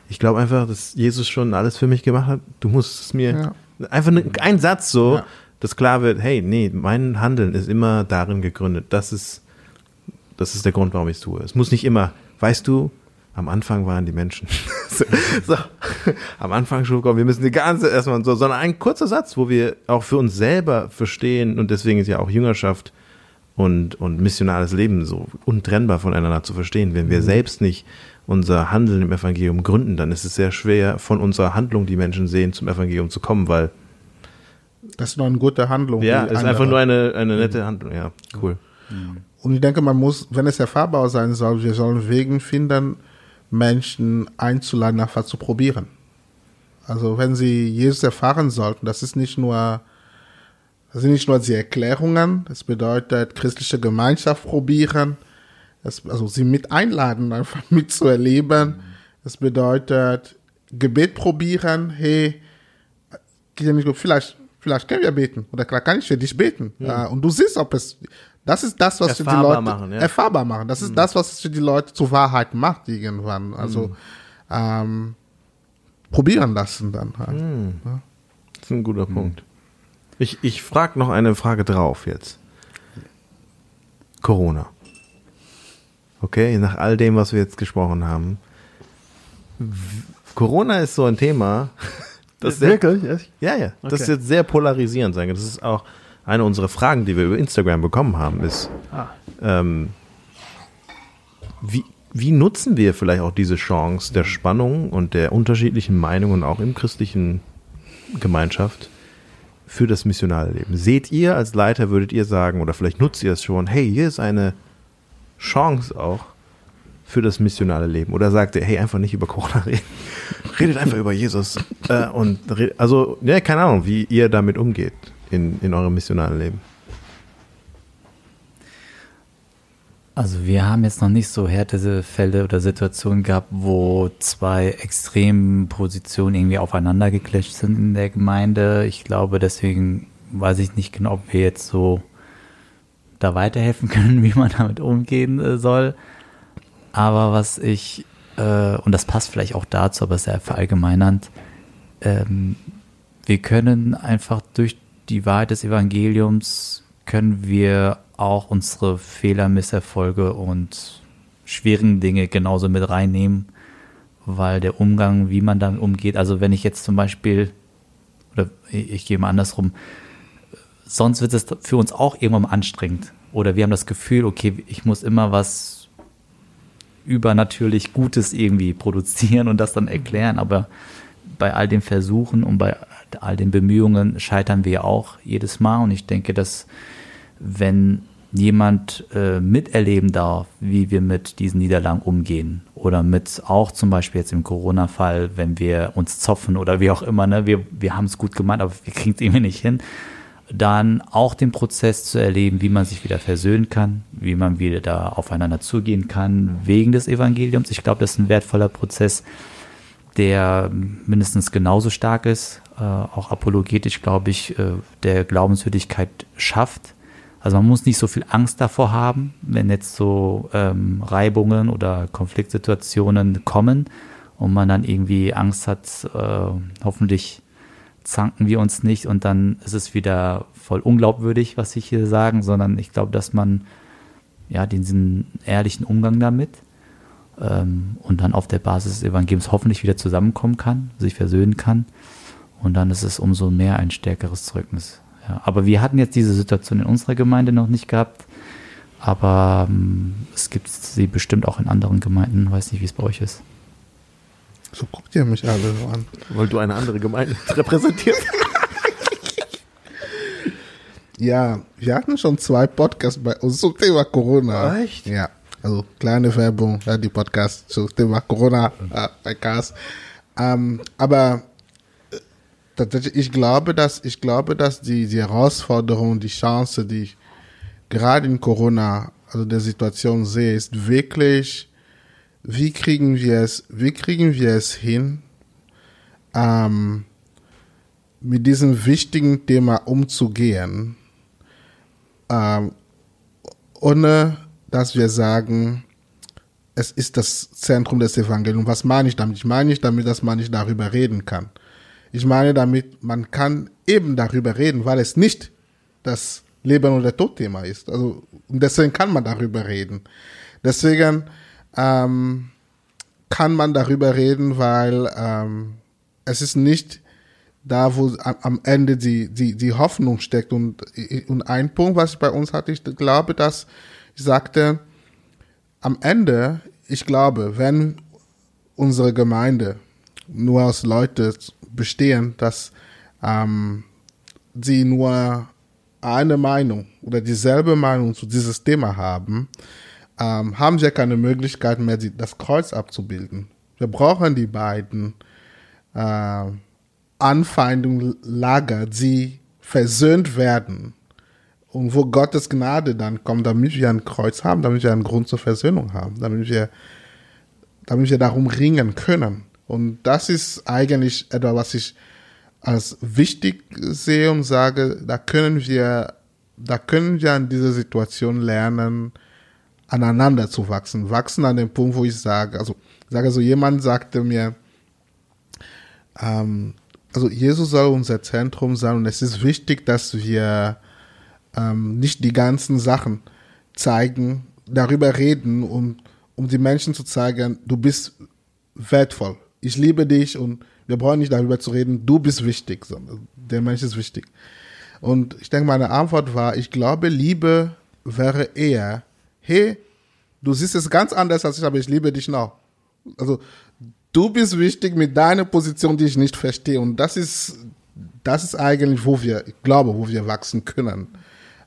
ich glaube einfach, dass Jesus schon alles für mich gemacht hat. Du musst es mir einfach ne, ein Satz so, Ja. dass klar wird, hey, nee, mein Handeln ist immer darin gegründet. Das ist, das ist der Grund, warum ich es tue. Es muss nicht immer, weißt du, am Anfang waren die Menschen. *laughs* so, so, am Anfang schon, komm, wir müssen die ganze erstmal so, sondern ein kurzer Satz, wo wir auch für uns selber verstehen und deswegen ist ja auch Jüngerschaft und, und missionales Leben so untrennbar voneinander zu verstehen. Wenn wir selbst nicht unser Handeln im Evangelium gründen, dann ist es sehr schwer, von unserer Handlung, die Menschen sehen, zum Evangelium zu kommen, weil Das ist nur eine gute Handlung. ja, es ist einfach nur eine, eine nette Handlung. Ja, cool. Und ich denke, man muss, wenn es erfahrbar sein soll, wir sollen Wegen finden, Menschen einzuladen, was zu probieren. Also wenn sie Jesus erfahren sollten, das ist nicht nur, das sind nicht nur die Erklärungen, das bedeutet christliche Gemeinschaft probieren, das, also sie mit einladen, *laughs* einfach mitzuerleben. Das bedeutet Gebet probieren, hey, ja vielleicht, vielleicht können wir beten oder kann ich für dich beten. Äh, und du siehst, ob es, das ist das, was für die Erfahrbar Leute machen, ja. erfahrbar machen. Das ist das, was es für die Leute zur Wahrheit macht irgendwann. Also ähm, probieren lassen dann halt. Das ist ein guter Punkt. Ich, ich frage noch eine Frage drauf jetzt. Corona. Okay, nach all dem, was wir jetzt gesprochen haben. Corona ist so ein Thema, *laughs* das sehr, Wirklich? Ja, ja, das Okay. jetzt sehr polarisierend sein kann. Das ist auch eine unserer Fragen, die wir über Instagram bekommen haben, ist, Ah. ähm, wie, wie nutzen wir vielleicht auch diese Chance der Spannung und der unterschiedlichen Meinungen auch im christlichen Gemeinschaft für das missionale Leben? Seht ihr als Leiter, würdet ihr sagen, oder vielleicht nutzt ihr es schon, hey, hier ist eine Chance auch für das missionale Leben? Oder sagt ihr, hey, einfach nicht über Corona *laughs* reden, redet einfach über Jesus. Äh, und also, ja, keine Ahnung, wie ihr damit umgeht in, in eurem missionalen Leben. Also wir haben jetzt noch nicht so Härtefälle oder Situationen gehabt, wo zwei Extrempositionen irgendwie aufeinander geclasht sind in der Gemeinde. Ich glaube, deswegen weiß ich nicht genau, ob wir jetzt so da weiterhelfen *laughs* können, wie man damit umgehen äh, soll. Aber was ich, äh, und das passt vielleicht auch dazu, aber sehr verallgemeinernd, ähm, wir können einfach durch die Wahrheit des Evangeliums können wir auch unsere Fehler, Misserfolge und schwierigen Dinge genauso mit reinnehmen, weil der Umgang, wie man damit umgeht, also wenn ich jetzt zum Beispiel, oder ich, gehe mal andersrum, sonst wird es für uns auch irgendwann anstrengend. Oder wir haben das Gefühl, okay, ich muss immer was übernatürlich Gutes irgendwie produzieren und das dann erklären. Aber bei all den Versuchen und bei all den Bemühungen scheitern wir auch jedes Mal. Und ich denke, dass wenn jemand äh, miterleben darf, wie wir mit diesen Niederlagen umgehen oder mit auch zum Beispiel jetzt im Corona-Fall, wenn wir uns zoffen oder wie auch immer, ne, wir, wir haben es gut gemeint, aber wir kriegen es irgendwie nicht hin, dann auch den Prozess zu erleben, wie man sich wieder versöhnen kann, wie man wieder da aufeinander zugehen kann wegen des Evangeliums. Ich glaube, das ist ein wertvoller Prozess, der mindestens genauso stark ist, äh, auch apologetisch, glaube ich, äh, der Glaubenswürdigkeit schafft. Also man muss nicht so viel Angst davor haben, wenn jetzt so ähm, Reibungen oder Konfliktsituationen kommen und man dann irgendwie Angst hat, äh, hoffentlich zanken wir uns nicht und dann ist es wieder voll unglaubwürdig, was ich hier sagen, sondern ich glaube, dass man ja diesen ehrlichen Umgang damit ähm, und dann auf der Basis des Evangeliums hoffentlich wieder zusammenkommen kann, sich versöhnen kann und dann ist es umso mehr ein stärkeres Zeugnis ja, aber wir hatten jetzt diese Situation in unserer Gemeinde noch nicht gehabt. Aber ähm, es gibt sie bestimmt auch in anderen Gemeinden. Weiß nicht, wie es bei euch ist. So guckt ihr mich alle so an. Weil du eine andere Gemeinde *laughs* repräsentierst. ja, wir hatten schon zwei Podcasts bei uns zum Thema Corona. Echt? Ja. Also kleine Werbung, ja, die Podcasts zum Thema Corona äh, Gas. Ähm, aber tatsächlich, ich glaube, dass, ich glaube, dass die, die Herausforderung, die Chance, die ich gerade in Corona, also der Situation sehe, ist wirklich, wie kriegen wir es, wie kriegen wir es hin, ähm, mit diesem wichtigen Thema umzugehen, ähm, ohne dass wir sagen, es ist das Zentrum des Evangeliums. Was meine ich damit? Ich meine nicht damit, dass man nicht darüber reden kann. Ich meine damit, man kann eben darüber reden, weil es nicht das Leben- oder Todthema ist. Also deswegen kann man darüber reden. Deswegen ähm, kann man darüber reden, weil ähm, es ist nicht da, wo am Ende die, die, die Hoffnung steckt. Und, und ein Punkt, was ich bei uns hatte, ich glaube, dass sagte, am Ende, ich glaube, wenn unsere Gemeinde nur aus Leuten bestehen, dass ähm, sie nur eine Meinung oder dieselbe Meinung zu dieses Thema haben, ähm, haben wir keine Möglichkeit mehr, das Kreuz abzubilden. Wir brauchen die beiden äh, Anfeindungslager, die versöhnt werden und wo Gottes Gnade dann kommt, damit wir ein Kreuz haben, damit wir einen Grund zur Versöhnung haben, damit wir, damit wir darum ringen können. Und das ist eigentlich etwas, was ich als wichtig sehe und sage, da können wir, da können wir an dieser Situation lernen, aneinander zu wachsen. Wachsen an dem Punkt, wo ich sage, also, ich sage so, jemand sagte mir, ähm, also Jesus soll unser Zentrum sein und es ist wichtig, dass wir ähm, nicht die ganzen Sachen zeigen, darüber reden, um, um die Menschen zu zeigen, du bist wertvoll, ich liebe dich und wir brauchen nicht darüber zu reden, du bist wichtig, sondern der Mensch ist wichtig. Und ich denke, meine Antwort war, ich glaube, Liebe wäre eher, hey, du siehst es ganz anders als ich, aber ich liebe dich noch. Also, du bist wichtig mit deiner Position, die ich nicht verstehe. Und das ist, das ist eigentlich, wo wir, ich glaube, wo wir wachsen können.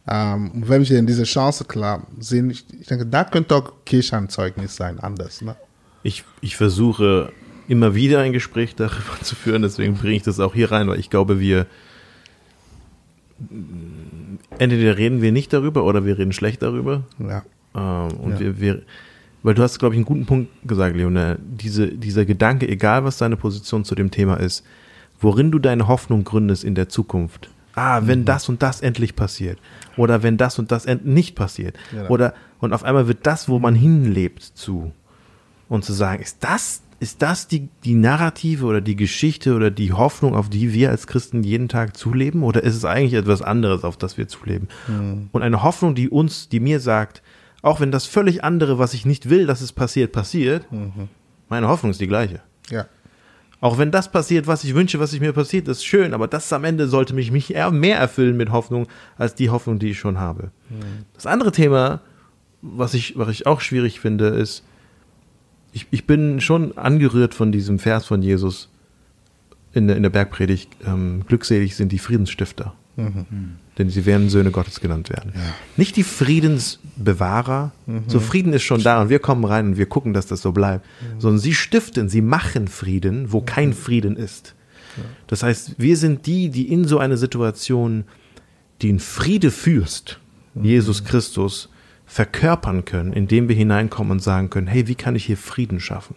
Ähm, und wenn wir in diese Chance klar sehen, ich, ich denke, da könnte auch Kirchenzeugnis sein, anders. Ne? Ich, ich versuche immer wieder ein Gespräch darüber *laughs* zu führen. Deswegen bringe ich das auch hier rein, weil ich glaube, wir entweder reden wir nicht darüber oder wir reden schlecht darüber. Ja. Ähm, und ja. wir, wir, weil du hast, glaube ich, einen guten Punkt gesagt, Leona. Diese, dieser Gedanke, egal was deine Position zu dem Thema ist, worin du deine Hoffnung gründest in der Zukunft. Ah, wenn mhm. das und das endlich passiert. Oder wenn das und das nicht passiert. Ja, oder, und auf einmal wird das, wo man hinlebt, zu. Und zu sagen, ist das ist das die, die Narrative oder die Geschichte oder die Hoffnung, auf die wir als Christen jeden Tag zuleben? Oder ist es eigentlich etwas anderes, auf das wir zuleben? Und eine Hoffnung, die uns, die mir sagt, auch wenn das völlig andere, was ich nicht will, dass es passiert, passiert, meine Hoffnung ist die gleiche. Ja. Auch wenn das passiert, was ich wünsche, was ich mir passiert, ist schön, aber das am Ende sollte mich, mich eher mehr erfüllen mit Hoffnung, als die Hoffnung, die ich schon habe. Das andere Thema, was ich, was ich auch schwierig finde, ist, ich, ich bin schon angerührt von diesem Vers von Jesus in der, in der Bergpredigt, ähm, glückselig sind die Friedensstifter, denn sie werden Söhne Gottes genannt werden. Nicht die Friedensbewahrer, so Frieden ist schon da und wir kommen rein und wir gucken, dass das so bleibt, sondern sie stiften, sie machen Frieden, wo kein Frieden ist. Das heißt, wir sind die, die in so eine Situation den Friede führst, Jesus Christus, verkörpern können, indem wir hineinkommen und sagen können, hey, wie kann ich hier Frieden schaffen?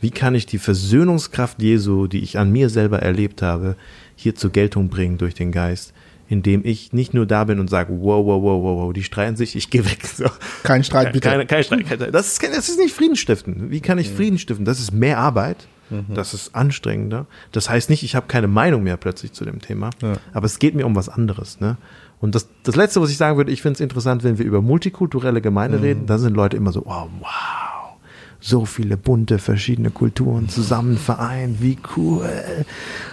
Wie kann ich die Versöhnungskraft Jesu, die ich an mir selber erlebt habe, hier zur Geltung bringen durch den Geist, indem ich nicht nur da bin und sage, wow, wow, wow, wow, wow, die streiten sich, ich gehe weg. So. Kein Streit, bitte. Keine, kein Streit. Keine, das, ist, kein- das ist nicht Frieden stiften. Wie kann ich Frieden stiften? Das ist mehr Arbeit. Das ist anstrengender. Das heißt nicht, ich habe keine Meinung mehr plötzlich zu dem Thema. Aber es geht mir um was anderes. Ne? Und das, das Letzte, was ich sagen würde, ich finde es interessant, wenn wir über multikulturelle Gemeinde reden, dann sind Leute immer so, wow, wow, so viele bunte, verschiedene Kulturen zusammen vereint, wie cool.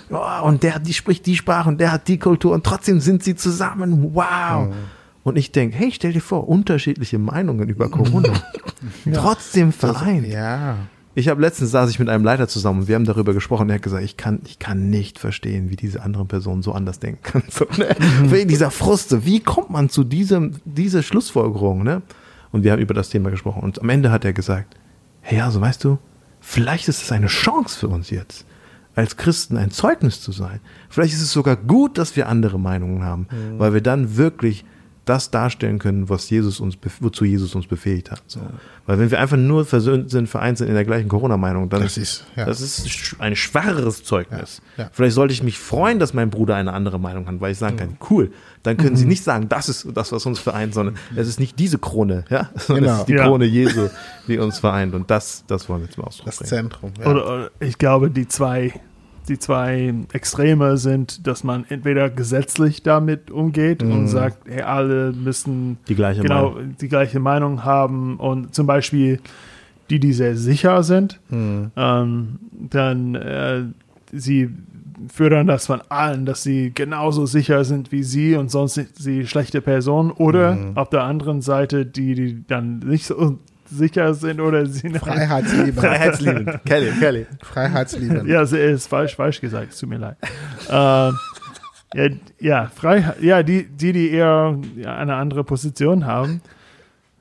Oh, und der, die spricht die Sprache und der hat die Kultur und trotzdem sind sie zusammen, wow. Und ich denke, hey, stell dir vor, unterschiedliche Meinungen über Corona. *laughs* Trotzdem vereint. Ja. Ich habe letztens saß ich mit einem Leiter zusammen und wir haben darüber gesprochen. Er hat gesagt, ich kann, ich kann nicht verstehen, wie diese andere Person so anders denken kann. *laughs* So, ne? Wegen dieser Fruste. Wie kommt man zu diesem, dieser Schlussfolgerung? Ne? Und wir haben über das Thema gesprochen. Und am Ende hat er gesagt, hey, also weißt du, vielleicht ist es eine Chance für uns jetzt, als Christen ein Zeugnis zu sein. Vielleicht ist es sogar gut, dass wir andere Meinungen haben, weil wir dann wirklich das darstellen können, was Jesus uns, wozu Jesus uns befähigt hat. So. Weil wenn wir einfach nur versöhnt sind, vereint sind in der gleichen Corona-Meinung, dann Das ist- ja. das ist ein schwacheres Zeugnis. Ja, ja. Vielleicht sollte ich mich freuen, dass mein Bruder eine andere Meinung hat, weil ich sagen kann, cool, dann können Mhm. sie nicht sagen, das ist das, was uns vereint, sondern es ist nicht diese Krone, ja, sondern es Genau. ist die Ja. Krone Jesu, die uns vereint. Und das, das wollen wir zum Ausdruck Das bringen. Zentrum. Ja. Oder, oder ich glaube, die zwei, die zwei Extreme sind, dass man entweder gesetzlich damit umgeht und sagt, hey, alle müssen Die gleiche genau Meinung. die gleiche Meinung haben und zum Beispiel die, die sehr sicher sind, Mhm. ähm, dann äh, sie fördern das von allen, dass sie genauso sicher sind wie sie und sonst sind sie schlechte Personen. Oder auf der anderen Seite die, die dann nicht so sicher sind oder sie Freiheitsliebe. Freiheitsliebend. Kelly, Kelly. Freiheitsliebe. Ja, es ist falsch, falsch gesagt, es tut mir leid. ähm, ja, ja, Freiheit, ja, die, die, die eher ja, eine andere Position haben.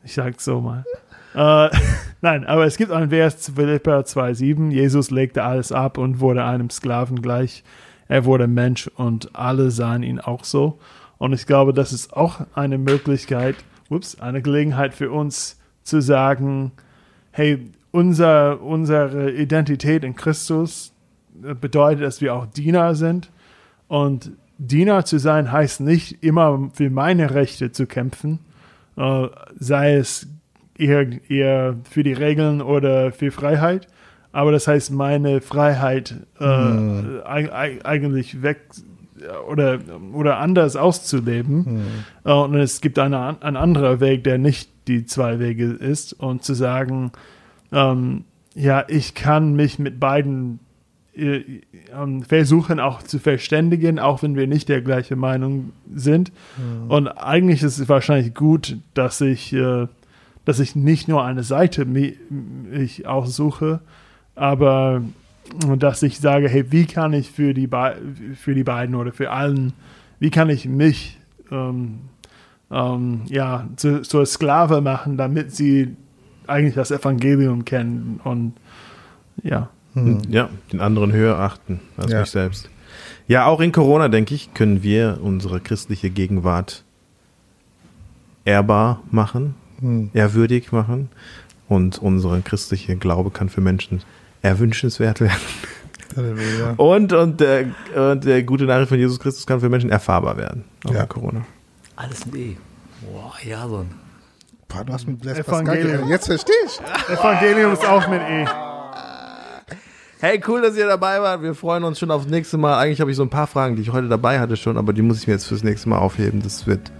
Ich sag's so mal. Äh, *laughs* nein, aber es gibt einen Vers zu Philippa 2,7. Jesus legte alles ab und wurde einem Sklaven gleich. Er wurde Mensch und alle sahen ihn auch so. Und ich glaube, das ist auch eine Möglichkeit, ups, eine Gelegenheit für uns zu sagen, hey, unser, unsere Identität in Christus bedeutet, dass wir auch Diener sind. Und Diener zu sein heißt nicht immer für meine Rechte zu kämpfen, äh, sei es eher, eher für die Regeln oder für Freiheit. Aber das heißt, meine Freiheit äh, eig- eigentlich weg oder, oder anders auszuleben. Äh, Und es gibt eine, an- ein anderer Weg, der nicht die zwei Wege ist. Und zu sagen, ähm, ja, ich kann mich mit beiden äh, ähm, versuchen auch zu verständigen, auch wenn wir nicht der gleichen Meinung sind. Und eigentlich ist es wahrscheinlich gut, dass ich, äh, dass ich nicht nur eine Seite mi ich aussuche, aber dass ich sage, hey, wie kann ich für die, Be für die beiden oder für allen, wie kann ich mich ähm, ähm, ja, zu, zur Sklave machen, damit sie eigentlich das Evangelium kennen und ja. Ja, den anderen höher achten als Ja. mich selbst. Ja, auch in Corona, denke ich, können wir unsere christliche Gegenwart ehrbar machen, ehrwürdig machen und unsere christliche Glaube kann für Menschen erwünschenswert werden. Halleluja. Und, und, der, und der gute Nachricht von Jesus Christus kann für Menschen erfahrbar werden. Auch Ja. in Corona. Alles mit E. Boah, ja, so ein. Boah, du hast mit Blaise Pascal Evangelium. Jetzt verstehe ich. Evangelium ist auch mit E. Hey, cool, dass ihr dabei wart. Wir freuen uns schon aufs nächste Mal. Eigentlich habe ich so ein paar Fragen, die ich heute dabei hatte schon, aber die muss ich mir jetzt fürs nächste Mal aufheben. Das wird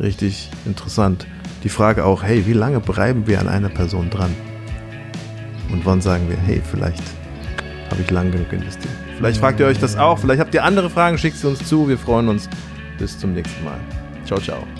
richtig interessant. Die Frage auch, hey, wie lange bleiben wir an einer Person dran? Und wann sagen wir, hey, vielleicht habe ich lang genug investiert. Vielleicht fragt ihr euch das auch. Vielleicht habt ihr andere Fragen, schickt sie uns zu. Wir freuen uns. Bis zum nächsten Mal. 小小。